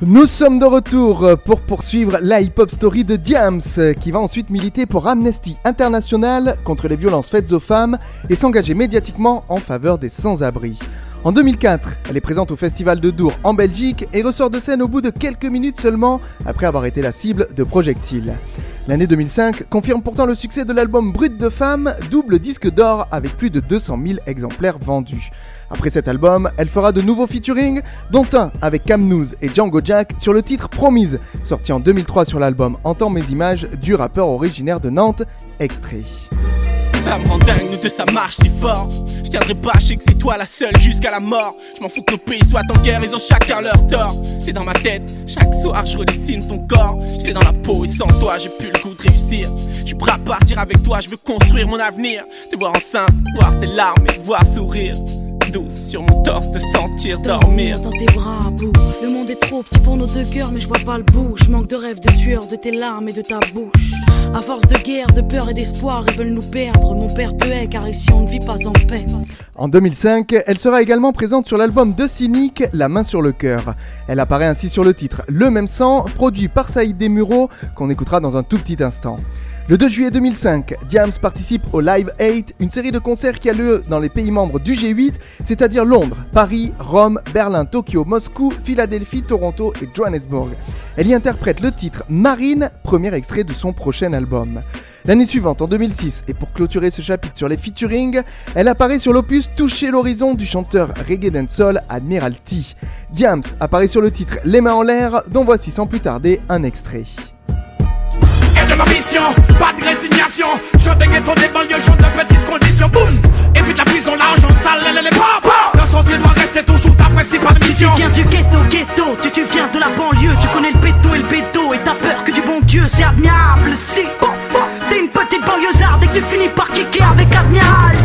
Nous sommes de retour pour poursuivre la hip-hop story de Diams, qui va ensuite militer pour Amnesty International contre les violences faites aux femmes et s'engager médiatiquement en faveur des sans-abri. En 2004, elle est présente au Festival de Dour en Belgique et ressort de scène au bout de quelques minutes seulement après avoir été la cible de projectiles. L'année 2005 confirme pourtant le succès de l'album Brut de Femme, double disque d'or avec plus de 200 000 exemplaires vendus. Après cet album, elle fera de nouveaux featuring, dont un avec Cam News et Django Jack sur le titre Promise, sorti en 2003 sur l'album Entends mes images du rappeur originaire de Nantes, extrait. Ça me rend dingue, deux ça marche si fort. Je tiendrai pas, je sais que c'est toi la seule jusqu'à la mort. Je m'en fous que nos pays soient en guerre, ils ont chacun leur tort. C'est dans ma tête, chaque soir je redessine ton corps. J'étais dans la peau et sans toi j'ai plus le goût de réussir. Je suis prêt à partir avec toi, je veux construire mon avenir. Te voir enceinte, voir tes larmes et te voir sourire douce sur mon torse, te sentir dormir. dans tes bras, bout. Le monde est trop petit pour nos deux cœurs, mais je vois pas le bout. Je manque de rêve, de sueur, de tes larmes et de ta bouche. À force de guerre, de peur et d'espoir, ils veulent nous perdre. Mon père te hait, car ici on ne vit pas en paix. En 2005, elle sera également présente sur l'album de Cynic, La main sur le cœur. Elle apparaît ainsi sur le titre Le même sang, produit par Saïd Desmureaux, qu'on écoutera dans un tout petit instant. Le 2 juillet 2005, Diams participe au Live 8, une série de concerts qui a lieu dans les pays membres du G8, c'est-à-dire Londres, Paris, Rome, Berlin, Tokyo, Moscou, Philadelphie, Toronto et Johannesburg. Elle y interprète le titre Marine, premier extrait de son prochain album. L'année suivante, en 2006, et pour clôturer ce chapitre sur les featuring, elle apparaît sur l'opus Toucher l'horizon du chanteur reggae dancehall Admiralty. Diams apparaît sur le titre Les mains en l'air, dont voici sans plus tarder un extrait! Évite la prison, l'argent sale, les les papa. Le sentier doit rester toujours ta principale mission. Tu viens du ghetto, ghetto, tu, tu viens de la banlieue. Tu connais le béton et le béto, et t'as peur que du bon Dieu, c'est admirable. Si, t'es une petite banlieusarde et que tu finis par kicker avec Admiral.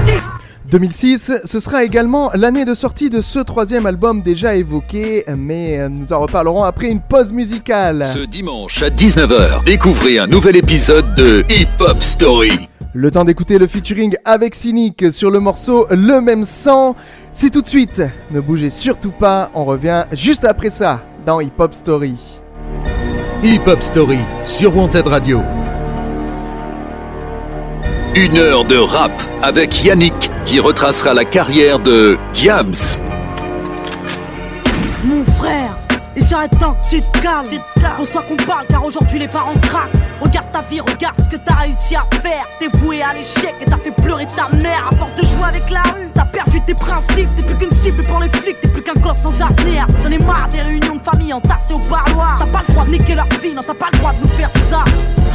2006, ce sera également l'année de sortie de ce troisième album déjà évoqué, mais nous en reparlerons après une pause musicale. Ce dimanche à 19h, découvrez un nouvel épisode de Hip Hop Story. Le temps d'écouter le featuring avec Cynic sur le morceau Le même sang. C'est tout de suite. Ne bougez surtout pas, on revient juste après ça dans Hip Hop Story. Hip Hop Story sur Wanted Radio. Une heure de rap avec Yannick qui retracera la carrière de Diams. Mon frère, il serait temps que tu te calmes. Pose-toi qu'on parle car aujourd'hui les parents craquent. Regarde ta vie, regarde ce que t'as réussi à faire. T'es voué à l'échec et t'as fait pleurer ta mère. À force de jouer avec la rue, t'as perdu tes principes. T'es plus qu'une cible pour les flics, t'es plus qu'un gosse sans avenir. J'en ai marre des réunions de famille entassées au parloir. T'as pas le droit de niquer leur fille, non, t'as pas le droit de nous faire ça.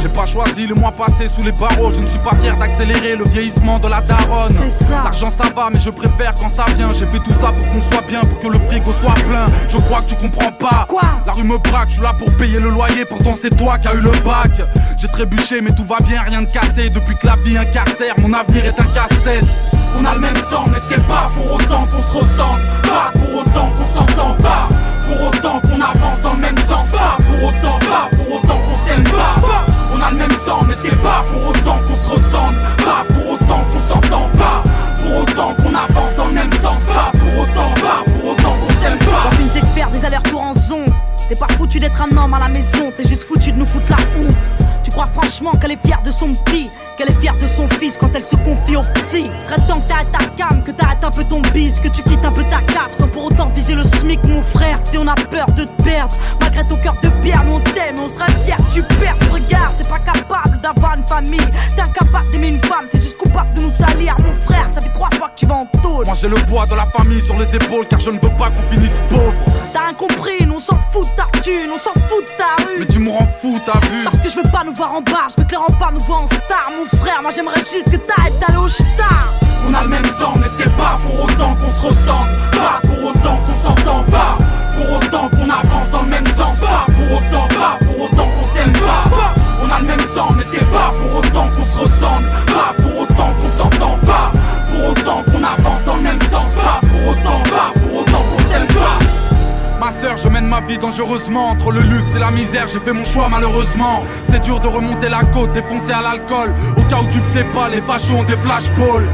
J'ai pas choisi le mois passé sous les barreaux. Je ne suis pas fier d'accélérer le vieillissement de la daronne. C'est ça. L'argent ça va, mais je préfère quand ça vient. J'ai fait tout ça pour qu'on soit bien, pour que le frigo soit plein. Je crois que tu comprends pas. Quoi? La rue me braque, je suis là pour payer le loyer. Pourtant c'est toi qui as eu le bac. J'ai trébuché, mais tout va bien, rien de cassé. Depuis que la vie incarcère, mon avenir est un casse-tête. On a le même sang, mais c'est pas pour autant qu'on se ressemble. Pas pour autant qu'on s'entend pas. Pour autant qu'on avance dans le même sens. Pas pour autant, pas pour autant qu'on s'aime pas. On a le même sang, mais c'est pas pour autant qu'on se ressemble. Pas pour autant qu'on s'entend pas. Pour autant qu'on avance dans le même sens. Pas pour autant, pas pour autant qu'on s'aime pas. De faire des allers-retours en zonze. T'es pas foutu d'être un homme à la maison, t'es juste foutu de nous foutre la honte. Tu crois franchement qu'elle est fière de son petit, qu'elle est fière de son fils quand elle se confie au psy. Serait temps que t'arrêtes ta cam, que t'arrêtes un peu ton bise, que tu quittes un peu ta cave sans pour autant viser le SMIC, mon frère. Si on a peur de te perdre, malgré ton cœur de pierre, on t'aime, on serait fier que tu perds. Regarde, t'es pas capable d'avoir une famille, t'es incapable d'aimer une femme, t'es juste coupable de nous salir, mon frère. Ça fait trois fois que tu vas en tôle. Moi j'ai le poids de la famille sur les épaules, car je ne veux pas qu'on finisse pauvre. T'as rien compris, nous on s'en fout de ta thune, on s'en fout de ta rue. Mais tu me rends fou, t'as vu Parce que je veux pas nous voir en bar, je veux clairement pas nous voir en star, mon frère. Moi j'aimerais juste que t'arrêtes d'aller au. On a le même sang, mais c'est pas pour autant qu'on se ressemble. Pas pour autant qu'on s'entend pas. Pour autant qu'on avance dans le même sens. Pas pour autant, pas pour autant qu'on s'aime pas. On a le même sang, mais c'est pas pour autant qu'on se ressemble. Pas pour autant qu'on s'entend pas. Pour autant qu'on avance dans le même sens. Pas pour autant, pas pour autant qu'on s'aime pas. Ma sœur, je mène ma vie dangereusement. Entre le luxe et la misère, j'ai fait mon choix malheureusement. C'est dur de remonter la côte, défoncé à l'alcool. Au cas où tu ne sais pas, les fachos ont des flashballs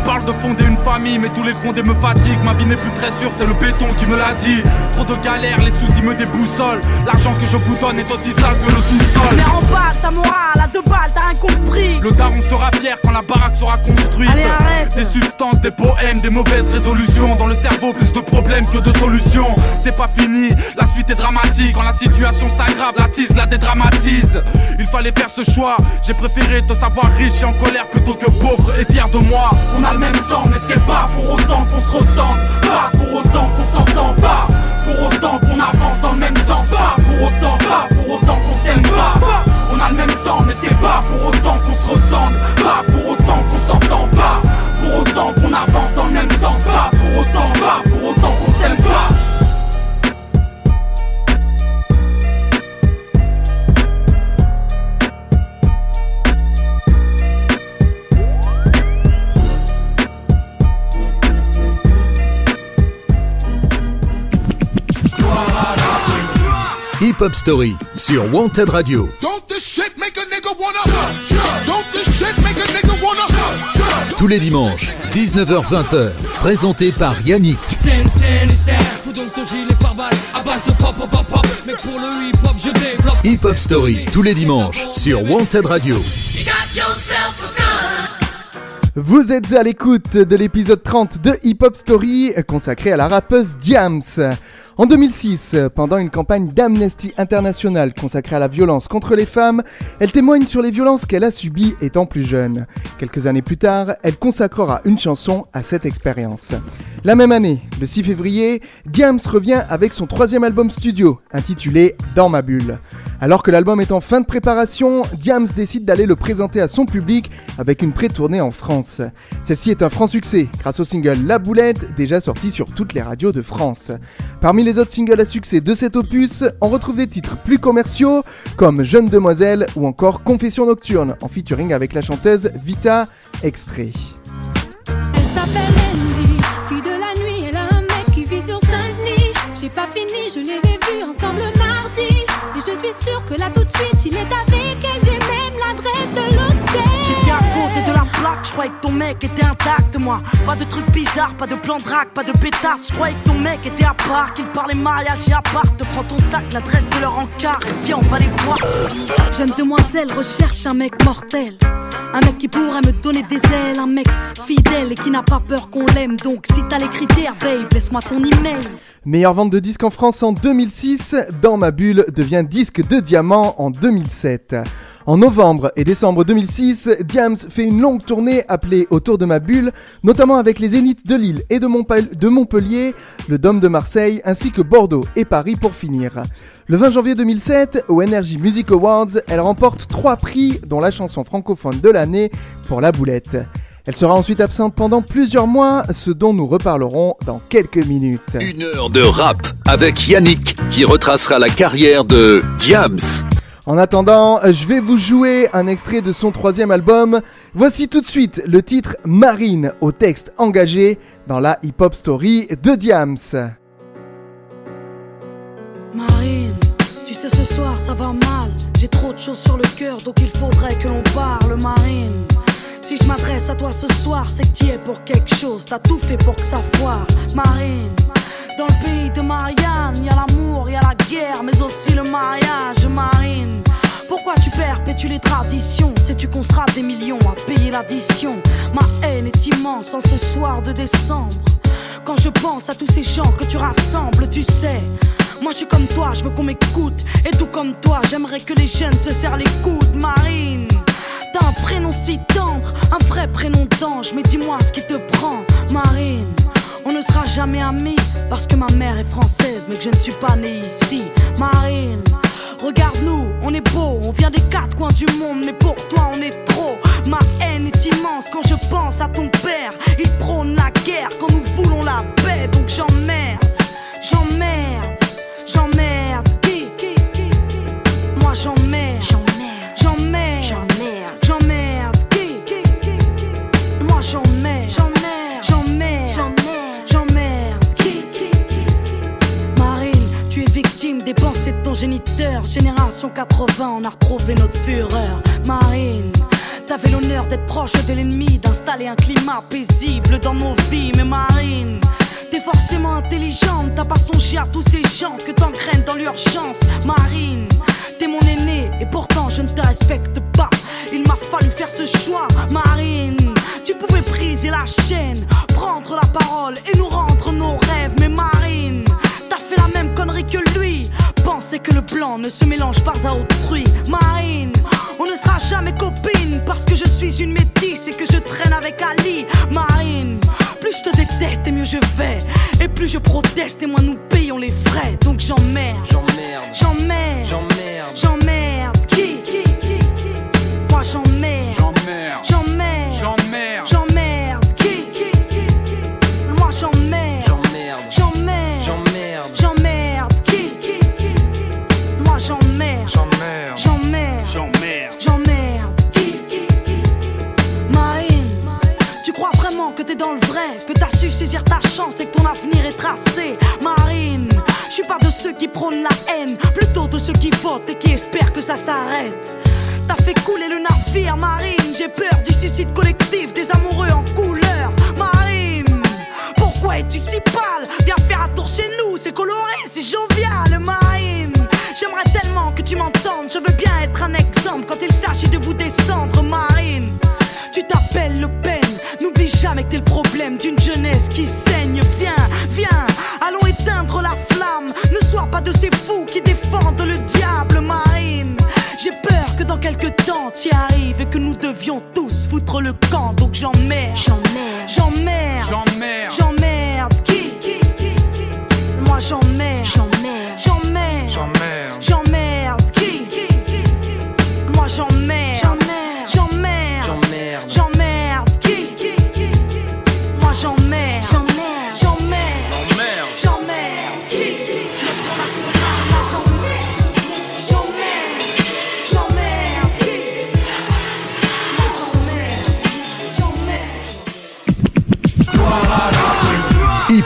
tu parles de fonder une famille, mais tous les grondés me fatiguent. Ma vie n'est plus très sûre, c'est le béton qui me l'a dit. Trop de galères, les soucis me déboussolent. L'argent que je vous donne est aussi sale que le sous-sol. Mais en bas, ta morale, à deux balles, t'as rien compris. Le daron sera fier quand la baraque sera construite. Allez, arrête. Des substances, des poèmes, des mauvaises résolutions. Dans le cerveau, plus de problèmes que de solutions. C'est pas fini, la suite est dramatique. Quand la situation s'aggrave, la tise la dédramatise. Il fallait faire ce choix. J'ai préféré te savoir riche et en colère plutôt que pauvre et fier de moi. On a le même sang, mais c'est pas pour autant qu'on se ressemble. Pas pour autant qu'on s'entend pas. Pour autant qu'on avance dans le même sens. Pas pour autant, pas pour autant qu'on s'aime pas. On a le même sang, mais c'est pas pour autant qu'on se ressemble. Pas pour autant qu'on s'entend pas. Pour autant qu'on avance dans le même sens. Pas pour autant, pas pour autant qu'on s'aime shit make a nigga wanna Tous les dimanches, 19h-20h, présenté par Yannick. Scène, scène, style, fous donc ton gilet par balle à base de pop, pop, pop, pop. Mais pour le hip hop, je développe. Hip Hop Story tous les dimanches sur Wanted Radio. Vous êtes à l'écoute de l'épisode 30 de Hip Hop Story consacré à la rappeuse Diams. En 2006, pendant une campagne d'Amnesty International consacrée à la violence contre les femmes, elle témoigne sur les violences qu'elle a subies étant plus jeune. Quelques années plus tard, elle consacrera une chanson à cette expérience. La même année, le 6 février, Diams revient avec son troisième album studio, intitulé Dans ma bulle. Alors que l'album est en fin de préparation, Diams décide d'aller le présenter à son public avec une pré-tournée en France. Celle-ci est un franc succès grâce au single La Boulette, déjà sorti sur toutes les radios de France. Parmi les autres singles à succès de cet opus, on retrouve des titres plus commerciaux comme Jeune Demoiselle ou encore Confession Nocturne en featuring avec la chanteuse Vita Extrait. J'ai pas fini, je les ai vus ensemble mardi. Et je suis sûre que là tout de suite, il est avec elle. J'ai même l'adresse de l'hôtel. J'étais à côté de la plaque, je croyais que ton mec était intact, moi. Pas de trucs bizarres, pas de plan de drague, pas de pétasse. Je croyais que ton mec était à part, qu'il parlait mariage et à part. Te prends ton sac, l'adresse de leur encart. Viens, on va les voir. Jeune demoiselle recherche un mec mortel. Un mec qui pourrait me donner des ailes, un mec fidèle et qui n'a pas peur qu'on l'aime. Donc si t'as les critères, babe, laisse-moi ton email. Meilleure vente de disques en France en 2006, Dans ma bulle devient disque de diamant en 2007. En novembre et décembre 2006, Diams fait une longue tournée appelée Autour de ma bulle, notamment avec les Zéniths de Lille et de, Montpe- de Montpellier, le Dôme de Marseille ainsi que Bordeaux et Paris pour finir. Le 20 janvier 2007, au Energy Music Awards, elle remporte trois prix dont la chanson francophone de l'année pour La Boulette. Elle sera ensuite absente pendant plusieurs mois, ce dont nous reparlerons dans quelques minutes. Une heure de rap avec Yannick qui retracera la carrière de Diams. En attendant, je vais vous jouer un extrait de son troisième album. Voici tout de suite le titre Marine au texte engagé dans la hip-hop story de Diams. Marine, tu sais ce soir ça va mal. J'ai trop de choses sur le cœur donc il faudrait que l'on parle, Marine. Si je m'adresse à toi ce soir, c'est que tu es pour quelque chose. T'as tout fait pour que ça foire, Marine. Dans le pays de Marianne, y a l'amour, y a la guerre, mais aussi le mariage, Marine. Pourquoi tu perpétues les traditions? Sais-tu qu'on sera des millions à payer l'addition? Ma haine est immense en ce soir de décembre. Quand je pense à tous ces gens que tu rassembles, tu sais. Moi je suis comme toi, je veux qu'on m'écoute. Et tout comme toi, j'aimerais que les jeunes se serrent les coudes, Marine. T'as un prénom si tendre, un vrai prénom d'ange. Mais dis-moi ce qui te prend, Marine. On ne sera jamais amis parce que ma mère est française, mais que je ne suis pas né ici, Marine. Regarde-nous, on est beau, on vient des quatre coins du monde, mais pour toi on est trop. Ma haine est immense quand je pense à ton père. Il prône la guerre quand nous voulons la paix, donc j'emmerde, j'emmerde, j'emmerde. Qui, Moi j'emmerde, Génération 80, on a retrouvé notre fureur. Marine, t'avais l'honneur d'être proche de l'ennemi, d'installer un climat paisible dans nos vies. Mais Marine, t'es forcément intelligente, t'as pas songé à tous ces gens que t'engraines dans l'urgence. Marine, t'es mon aîné et pourtant je ne te respecte pas. Il m'a fallu faire ce choix, Marine. Tu pouvais briser la chaîne, prendre la parole et nous Penser que le blanc ne se mélange pas à autrui, Marine. On ne sera jamais copine parce que je suis une métisse et que je traîne avec Ali, Marine. Plus je te déteste et mieux je vais. Et plus je proteste et moins nous payons les frais. Donc j'emmerde, J'emmerde, j'emmerde, j'emmerde, t'es dans le vrai, que t'as su saisir ta chance et que ton avenir est tracé, Marine. Je suis pas de ceux qui prônent la haine, plutôt de ceux qui votent et qui espèrent que ça s'arrête. T'as fait couler le navire, Marine. J'ai peur du suicide collectif des amoureux en couleur, Marine. Pourquoi es-tu si pâle? Viens faire un tour chez nous, c'est coloré, c'est jovial,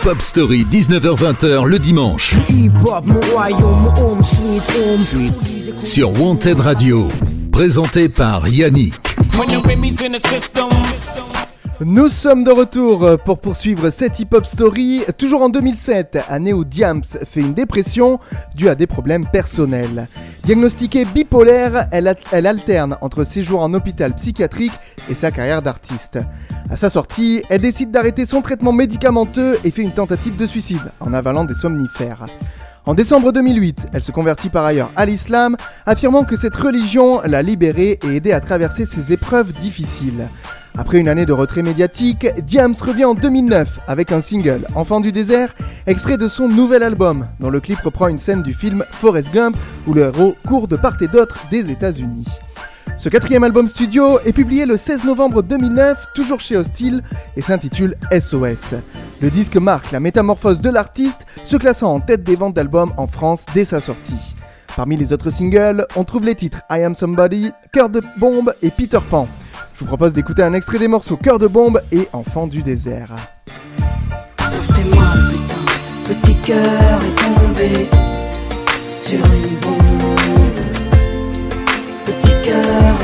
j'emmerde. Hip Hop Story, 19h-20h le dimanche. Hip-hop, mon royaume, home sweet home. Sur Wanted Radio. Présenté par Yannick. Nous sommes de retour pour poursuivre cette hip-hop story. Toujours en 2007, année où Diams fait une dépression due à des problèmes personnels. Diagnostiquée bipolaire, elle, elle alterne entre séjours en hôpital psychiatrique et sa carrière d'artiste. À sa sortie, elle décide d'arrêter son traitement médicamenteux et fait une tentative de suicide en avalant des somnifères. En décembre 2008, elle se convertit par ailleurs à l'islam, affirmant que cette religion l'a libérée et aidé à traverser ses épreuves difficiles. Après une année de retrait médiatique, Diams revient en 2009 avec un single, Enfant du désert, extrait de son nouvel album, dont le clip reprend une scène du film Forrest Gump où le héros court de part et d'autre des États-Unis. Ce quatrième album studio est publié le 16 novembre 2009, toujours chez Hostile, et s'intitule SOS. Le disque marque la métamorphose de l'artiste, se classant en tête des ventes d'albums en France dès sa sortie. Parmi les autres singles, on trouve les titres I Am Somebody, Cœur de bombe et Peter Pan. Je vous propose d'écouter un extrait des morceaux Cœur de bombe et Enfant du désert. Sur une bombe. Petit cœur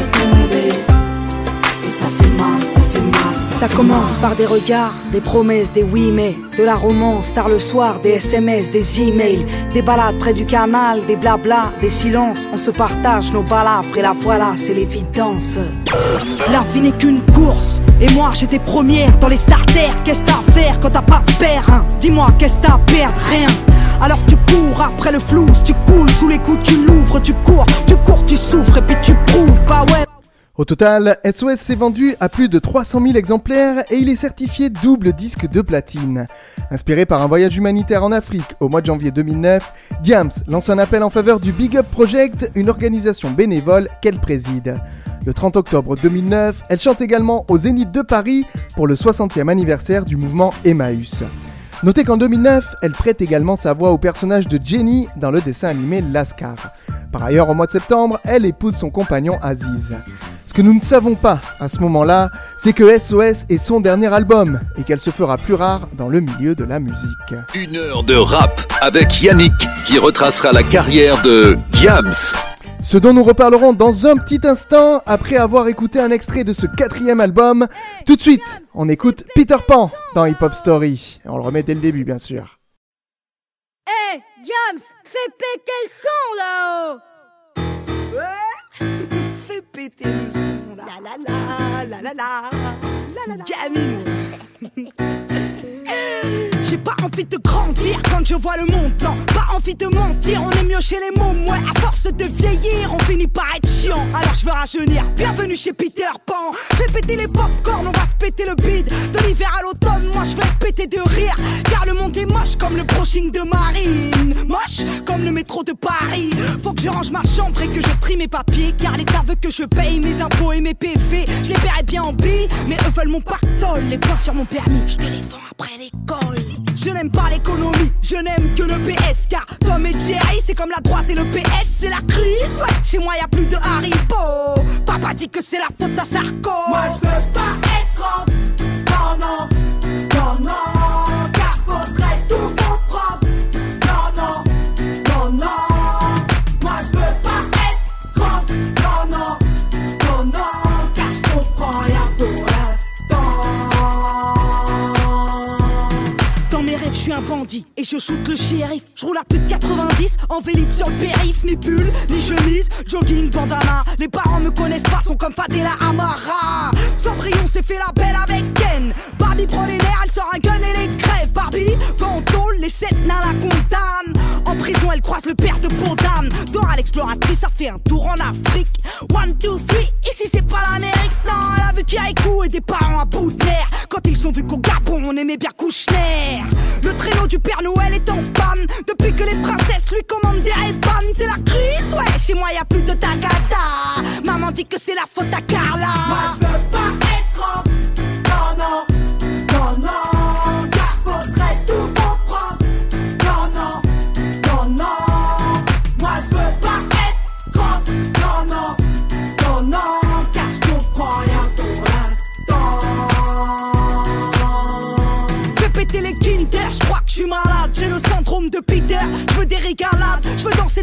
Ça commence par des regards, des promesses, des oui mais, de la romance, tard le soir, des SMS, des emails, des balades près du canal, des blabla, des silences, on se partage nos balafres et la voilà, c'est l'évidence. La vie n'est qu'une course, et moi j'étais première dans les starters, qu'est-ce t'as à faire quand t'as pas de père hein? Dis-moi qu'est-ce t'as à perdre, rien. Alors tu cours après le flou, tu coules sous les coups, tu l'ouvres, tu cours, tu cours, tu souffres et puis tu prouves, bah ouais. Au total, SOS s'est vendu à plus de 300 000 exemplaires et il est certifié double disque de platine. Inspiré par un voyage humanitaire en Afrique au mois de janvier 2009, Diams lance un appel en faveur du Big Up Project, une organisation bénévole qu'elle préside. Le 30 octobre 2009, elle chante également au Zénith de Paris pour le 60e anniversaire du mouvement Emmaüs. Notez qu'en 2009, elle prête également sa voix au personnage de Jenny dans le dessin animé Lascar. Par ailleurs, au mois de septembre, elle épouse son compagnon Aziz. Ce que nous ne savons pas à ce moment-là, c'est que SOS est son dernier album et qu'elle se fera plus rare dans le milieu de la musique. Une heure de rap avec Yannick qui retracera la carrière de Diams. Ce dont nous reparlerons dans un petit instant après avoir écouté un extrait de ce quatrième album. Tout de suite, on écoute Peter Pan dans Hip Hop Story. On le remet dès le début, bien sûr. Hey, James, fais péter le son là-haut péter le son là. la la la la la la la Gamine J'ai pas envie de grandir quand je vois le monde blanc. Pas envie de mentir, on est mieux chez les mômes. Ouais, à force de vieillir, on finit par être chiant. Alors je veux rajeunir. Bienvenue chez Peter Pan. Fais péter les popcorn, on va se péter le bide. De l'hiver à l'automne, moi je vais péter de rire. Car le monde est moche comme le brushing de Marine. Moche comme le métro de Paris. Faut que je range ma chambre et que je trie mes papiers. Car l'État veut que je paye mes impôts et mes PV. Je les paierai bien en billes, mais eux veulent mon pactole. Les points sur mon permis, je te les vends après l'école. Je n'aime pas l'économie, je n'aime que le PS Car Tom et Jerry c'est comme la droite et le PS C'est la crise, ouais, chez moi y a plus de Haribo. Papa dit que c'est la faute à Sarko. Moi je veux pas être grand, non non, non non et je shoot le shérif. Je roule à plus de 90 en vélib sur le périph. Ni pull, ni chemise, jogging, bandana. Les parents me connaissent pas, sont comme Fadela Amara. Cendrillon s'est fait la belle avec Ken. Barbie prend les nerfs, elle sort un gun et les crève. Barbie, va en tôle, les sept nains la condamnent. En prison, elle croise le père de Podam. Dora l'exploratrice, ça fait un tour en Afrique. One, two, three, ici c'est pas l'Amérique. Non, elle a vu Kirikou et des parents à bout de nerfs. Ils sont vus qu'au Gabon, on aimait bien Kouchner. Le traîneau du Père Noël est en panne. Depuis que les princesses lui commandent des ray c'est la crise. Ouais, chez moi y a plus de tagada. Maman dit que c'est la faute à Carla.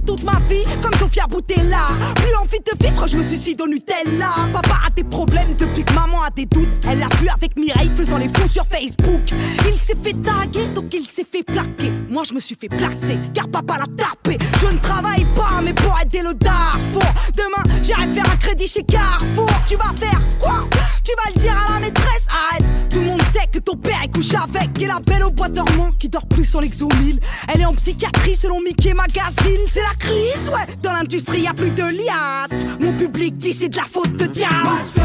Toute ma vie comme Sofia Boutella. Plus envie de vivre, je me suicide au Nutella. Papa a des problèmes depuis que maman a des doutes. Elle l'a vu avec Mireille faisant les fous sur Facebook. Il s'est fait taguer, donc il s'est fait plaquer. Moi je me suis fait placer, car papa l'a tapé. Je ne travaille pas, mais pour aider le Darfour. Demain, j'irai faire un crédit chez Carrefour. Tu vas faire quoi? Tu vas le dire à la maîtresse? Arrête, ton père est couché avec. Et la belle au bois dormant qui dort plus en exomile. Elle est en psychiatrie selon Mickey Magazine. C'est la crise, ouais. Dans l'industrie, y a plus de liasses. Mon public dit c'est de la faute de Diaz.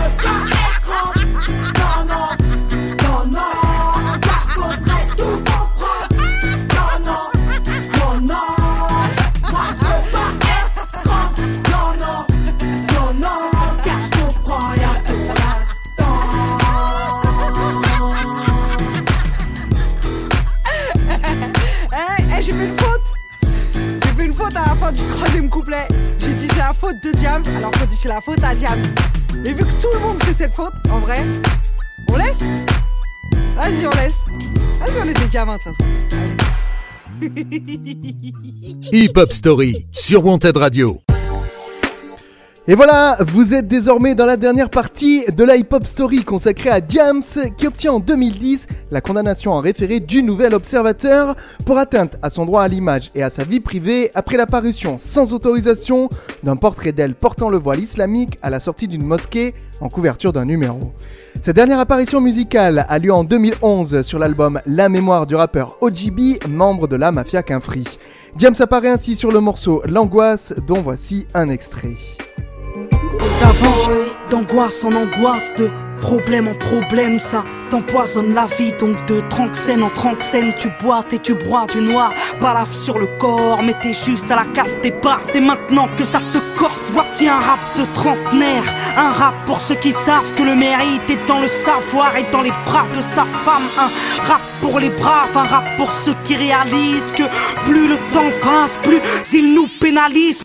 Non non, non non J'ai dit c'est la faute de Diams, alors qu'on dit c'est la faute à Diams. Et vu que tout le monde fait cette faute, en vrai, on laisse Vas-y, on laisse. Vas-y, on est des gamins de toute façon. Hip Hop Story sur Wanted Radio. Et voilà, vous êtes désormais dans la dernière partie de la hip-hop story consacrée à Diams, qui obtient en 2010 la condamnation en référé du Nouvel Observateur pour atteinte à son droit à l'image et à sa vie privée après la parution sans autorisation d'un portrait d'elle portant le voile islamique à la sortie d'une mosquée en couverture d'un numéro. Cette dernière apparition musicale a lieu en 2011 sur l'album La mémoire du rappeur OGB, membre de la mafia Quinfri. Diams apparaît ainsi sur le morceau L'angoisse, dont voici un extrait. D'avance, d'angoisse en angoisse, de problème en problème, ça t'empoisonne la vie. Donc de tranxène en tranxène, tu boites et tu broies du noir. Balaf sur le corps, mais t'es juste à la casse départ. C'est maintenant que ça se corse. Voici un rap de trentenaire, un rap pour ceux qui savent que le mérite est dans le savoir et dans les bras de sa femme. Un rap pour les braves, un rap pour ceux qui réalisent que plus le temps passe, plus il nous pénalise.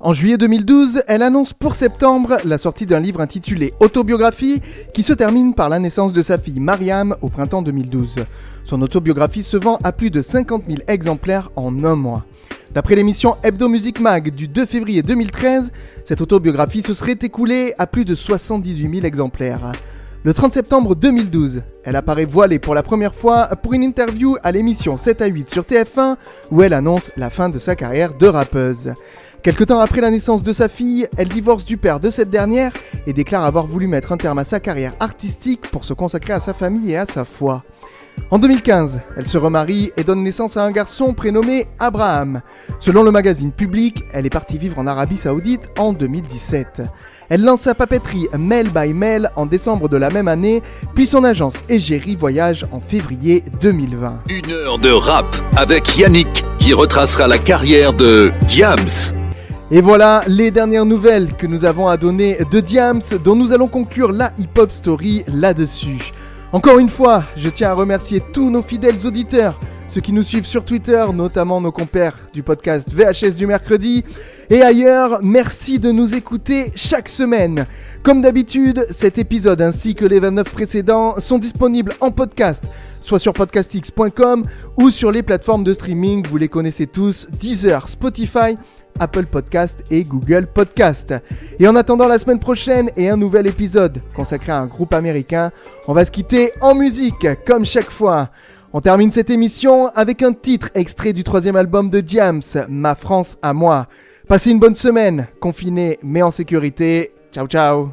En juillet 2012, elle annonce pour septembre la sortie d'un livre intitulé Autobiographie qui se termine par la naissance de sa fille Mariam au printemps 2012. Son autobiographie se vend à plus de 50 000 exemplaires en un mois. D'après l'émission Hebdo Music Mag du 2 février 2013, cette autobiographie se serait écoulée à plus de 78 000 exemplaires. Le 30 septembre 2012, elle apparaît voilée pour la première fois pour une interview à l'émission 7 à 8 sur TF1 où elle annonce la fin de sa carrière de rappeuse. Quelque temps après la naissance de sa fille, elle divorce du père de cette dernière et déclare avoir voulu mettre un terme à sa carrière artistique pour se consacrer à sa famille et à sa foi. En 2015, elle se remarie et donne naissance à un garçon prénommé Abraham. Selon le magazine Public, elle est partie vivre en Arabie Saoudite en 2017. Elle lance sa papeterie Mail by Mail en décembre de la même année, puis son agence Égérie Voyage en février 2020. Une heure de rap avec Yannick qui retracera la carrière de Diams. Et voilà les dernières nouvelles que nous avons à donner de Diams, dont nous allons conclure la hip-hop story là-dessus. Encore une fois, je tiens à remercier tous nos fidèles auditeurs, ceux qui nous suivent sur Twitter, notamment nos compères du podcast VHS du mercredi. Et ailleurs, merci de nous écouter chaque semaine. Comme d'habitude, cet épisode ainsi que les 29 précédents sont disponibles en podcast, soit sur podcastx.com ou sur les plateformes de streaming, vous les connaissez tous, Deezer, Spotify, Apple Podcast et Google Podcast. Et en attendant la semaine prochaine et un nouvel épisode consacré à un groupe américain, on va se quitter en musique, comme chaque fois. On termine cette émission avec un titre extrait du troisième album de Diams, Ma France à moi. Passez une bonne semaine, confiné mais en sécurité. Ciao ciao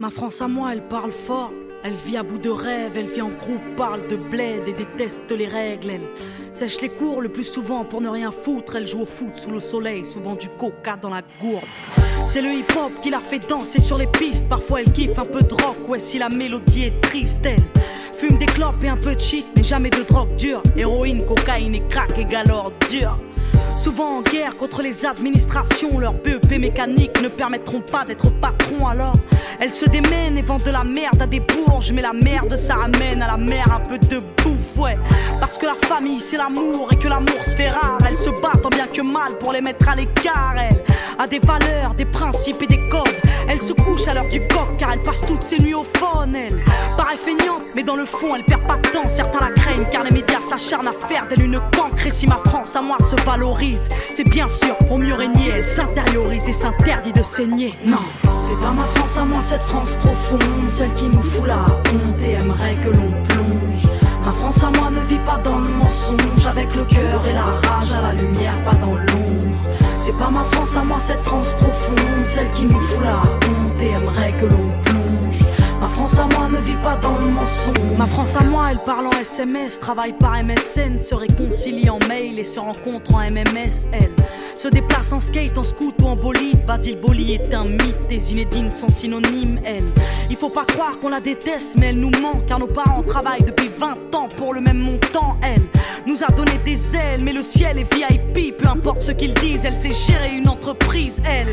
Ma France à moi, elle parle fort. Elle vit à bout de rêve, elle vit en groupe, parle de bled et déteste les règles. Elle sèche les cours le plus souvent pour ne rien foutre. Elle joue au foot sous le soleil, souvent du coca dans la gourde. C'est le hip-hop qui la fait danser sur les pistes. Parfois elle kiffe un peu de rock, ouais si la mélodie est triste. Elle fume des clopes et un peu de shit, mais jamais de drogue dure. Héroïne, cocaïne et crack égale ordure. Souvent en guerre contre les administrations, leurs BEP mécaniques ne permettront pas d'être patron alors. Elles se démènent et vendent de la merde à des bourges, mais la merde ça ramène à la mer un peu de bouffe, ouais. Parce que la famille c'est l'amour et que l'amour se fait rare. Elles se battent tant bien que mal pour les mettre à l'écart, elles. A des valeurs, des principes et des codes. Elle se couche à l'heure du coq car elle passe toutes ses nuits au phone, elle. Paraît feignante, mais dans le fond elle perd pas de temps. Certains la craignent car les médias s'acharnent à faire d'elle une cancre. Et si ma France à moi se valorise, c'est bien sûr pour mieux régner. Elle s'intériorise et s'interdit de saigner. Non, c'est pas ma France à moi, cette France profonde, celle qui nous fout la honte et aimerait que l'on plonge. Ma France à moi ne vit pas dans le mensonge, avec le cœur et la rage à la lumière, pas dans l'ombre. C'est pas ma France à moi, cette France profonde, celle qui nous fout la honte et aimerait que l'on plonge. France à moi ne vit pas dans le mensonge. Ma France à moi, elle parle en SMS, travaille par MSN, se réconcilie en mail et se rencontre en MMS, elle. Se déplace en skate, en scoot ou en bolide. Basile Boli est un mythe, des Inédines sont synonymes, elle. Il faut pas croire qu'on la déteste, mais elle nous manque, car nos parents travaillent depuis 20 ans pour le même montant, elle. Nous a donné des ailes, mais le ciel est VIP, peu importe ce qu'ils disent, elle sait gérer une entreprise, elle.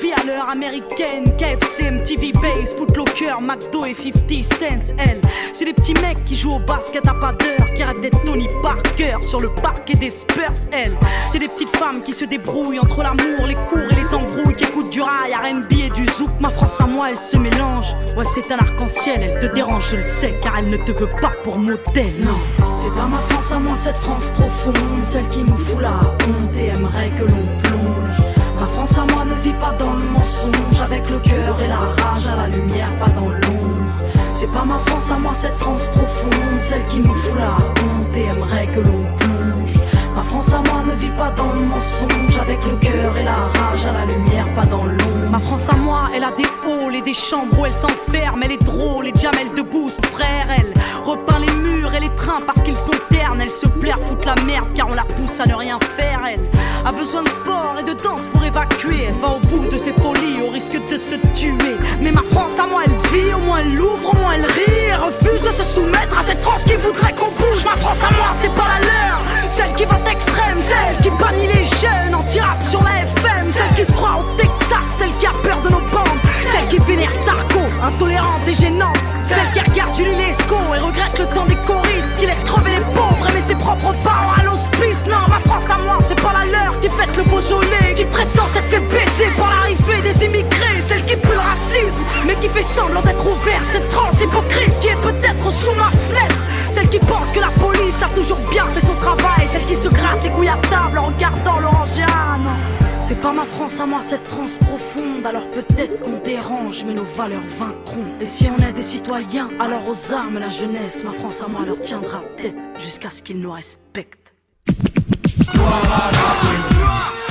Vie à l'heure américaine, KFC, MTV Base, Footlocker, McDo et 50 cents, elle. C'est des petits mecs qui jouent au basket à pas d'heure, qui rêvent d'être Tony Parker sur le parquet des Spurs, elle. C'est des petites femmes qui se débrouillent entre l'amour, les cours et les embrouilles, qui écoutent du rail, RB et du zouk. Ma France à moi, elle se mélange. Ouais, c'est un arc-en-ciel, elle te dérange, je le sais, car elle ne te veut pas pour modèle, non. C'est pas ma France à moi, cette France profonde, celle qui nous fout la honte et aimerait que l'on. Ma France à moi ne vit pas dans le mensonge, avec le cœur et la rage à la lumière, pas dans l'ombre. C'est pas ma France à moi, cette France profonde, celle qui nous fout la honte et aimerait que l'on. Ma France à moi ne vit pas dans le mensonge, avec le cœur et la rage à la lumière, pas dans l'ombre. Ma France à moi, elle a des halls et des chambres où elle s'enferme, elle est drôle et Jamel debout, son frère, elle repeint les murs et les trains parce qu'ils sont ternes, elle se plaire, foutre la merde car on la pousse à ne rien faire, elle. A besoin de sport et de danse pour évacuer, elle va au bout de ses folies au risque de se tuer. Mais ma France à moi, elle vit, au moins elle ouvre, au moins elle rit, refuse de se soumettre à cette France qui voudrait qu'on Ma France à moi, c'est pas la leur, celle qui vote extrême, celle qui bannit les jeunes anti-rap sur la FM, celle qui se croit au Texas, celle qui a peur de nos bandes, celle qui vénère Sarko, intolérante et gênante, celle qui regarde Lescaut et regrette le temps des choristes, qui laisse crever les pauvres, mais ses propres parents à l'hospice. Non, ma France à moi, c'est pas la leur qui fête le Beaujolais, qui prétend s'être fait baisser par l'arrivée des immigrés, celle qui pue le racisme, mais qui fait semblant d'être ouverte, cette France hypocrite qui est peut-être sous ma fenêtre. Celle qui pense que la police a toujours bien fait son travail, celle qui se gratte les couilles à table en regardant l'orangeane. C'est pas ma France à moi, cette France profonde. Alors peut-être qu'on dérange, mais nos valeurs vaincront. Et si on est des citoyens, alors aux armes la jeunesse, ma France à moi leur tiendra tête jusqu'à ce qu'ils nous respectent.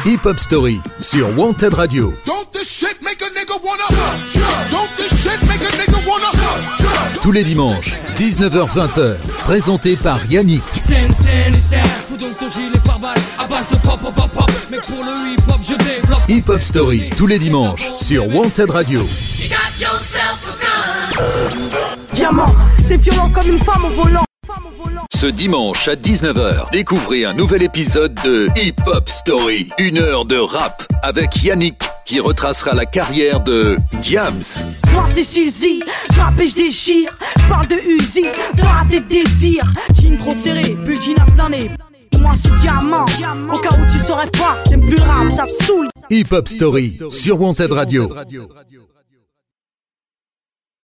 Hip Hop Story sur Wanted Radio. Don't Tous les dimanches, 19h-20h, présenté par Yannick. Hip hop, Story tous les dimanches sur Wanted Radio. Diamant, c'est violent comme une femme au volant. Ce dimanche à 19h, découvrez un nouvel épisode de Hip Hop Story. Une heure de rap avec Yannick qui retracera la carrière de Diams. Moi c'est Suzy, je rappe et je déchire. Je parle de Uzi, de rater de désir. Jean trop serré, pull jean à plein nez. Moi c'est diamant, au cas où tu saurais pas, j'aime plus le rap, ça te saoule. Hip Hop Story sur Wanted Radio.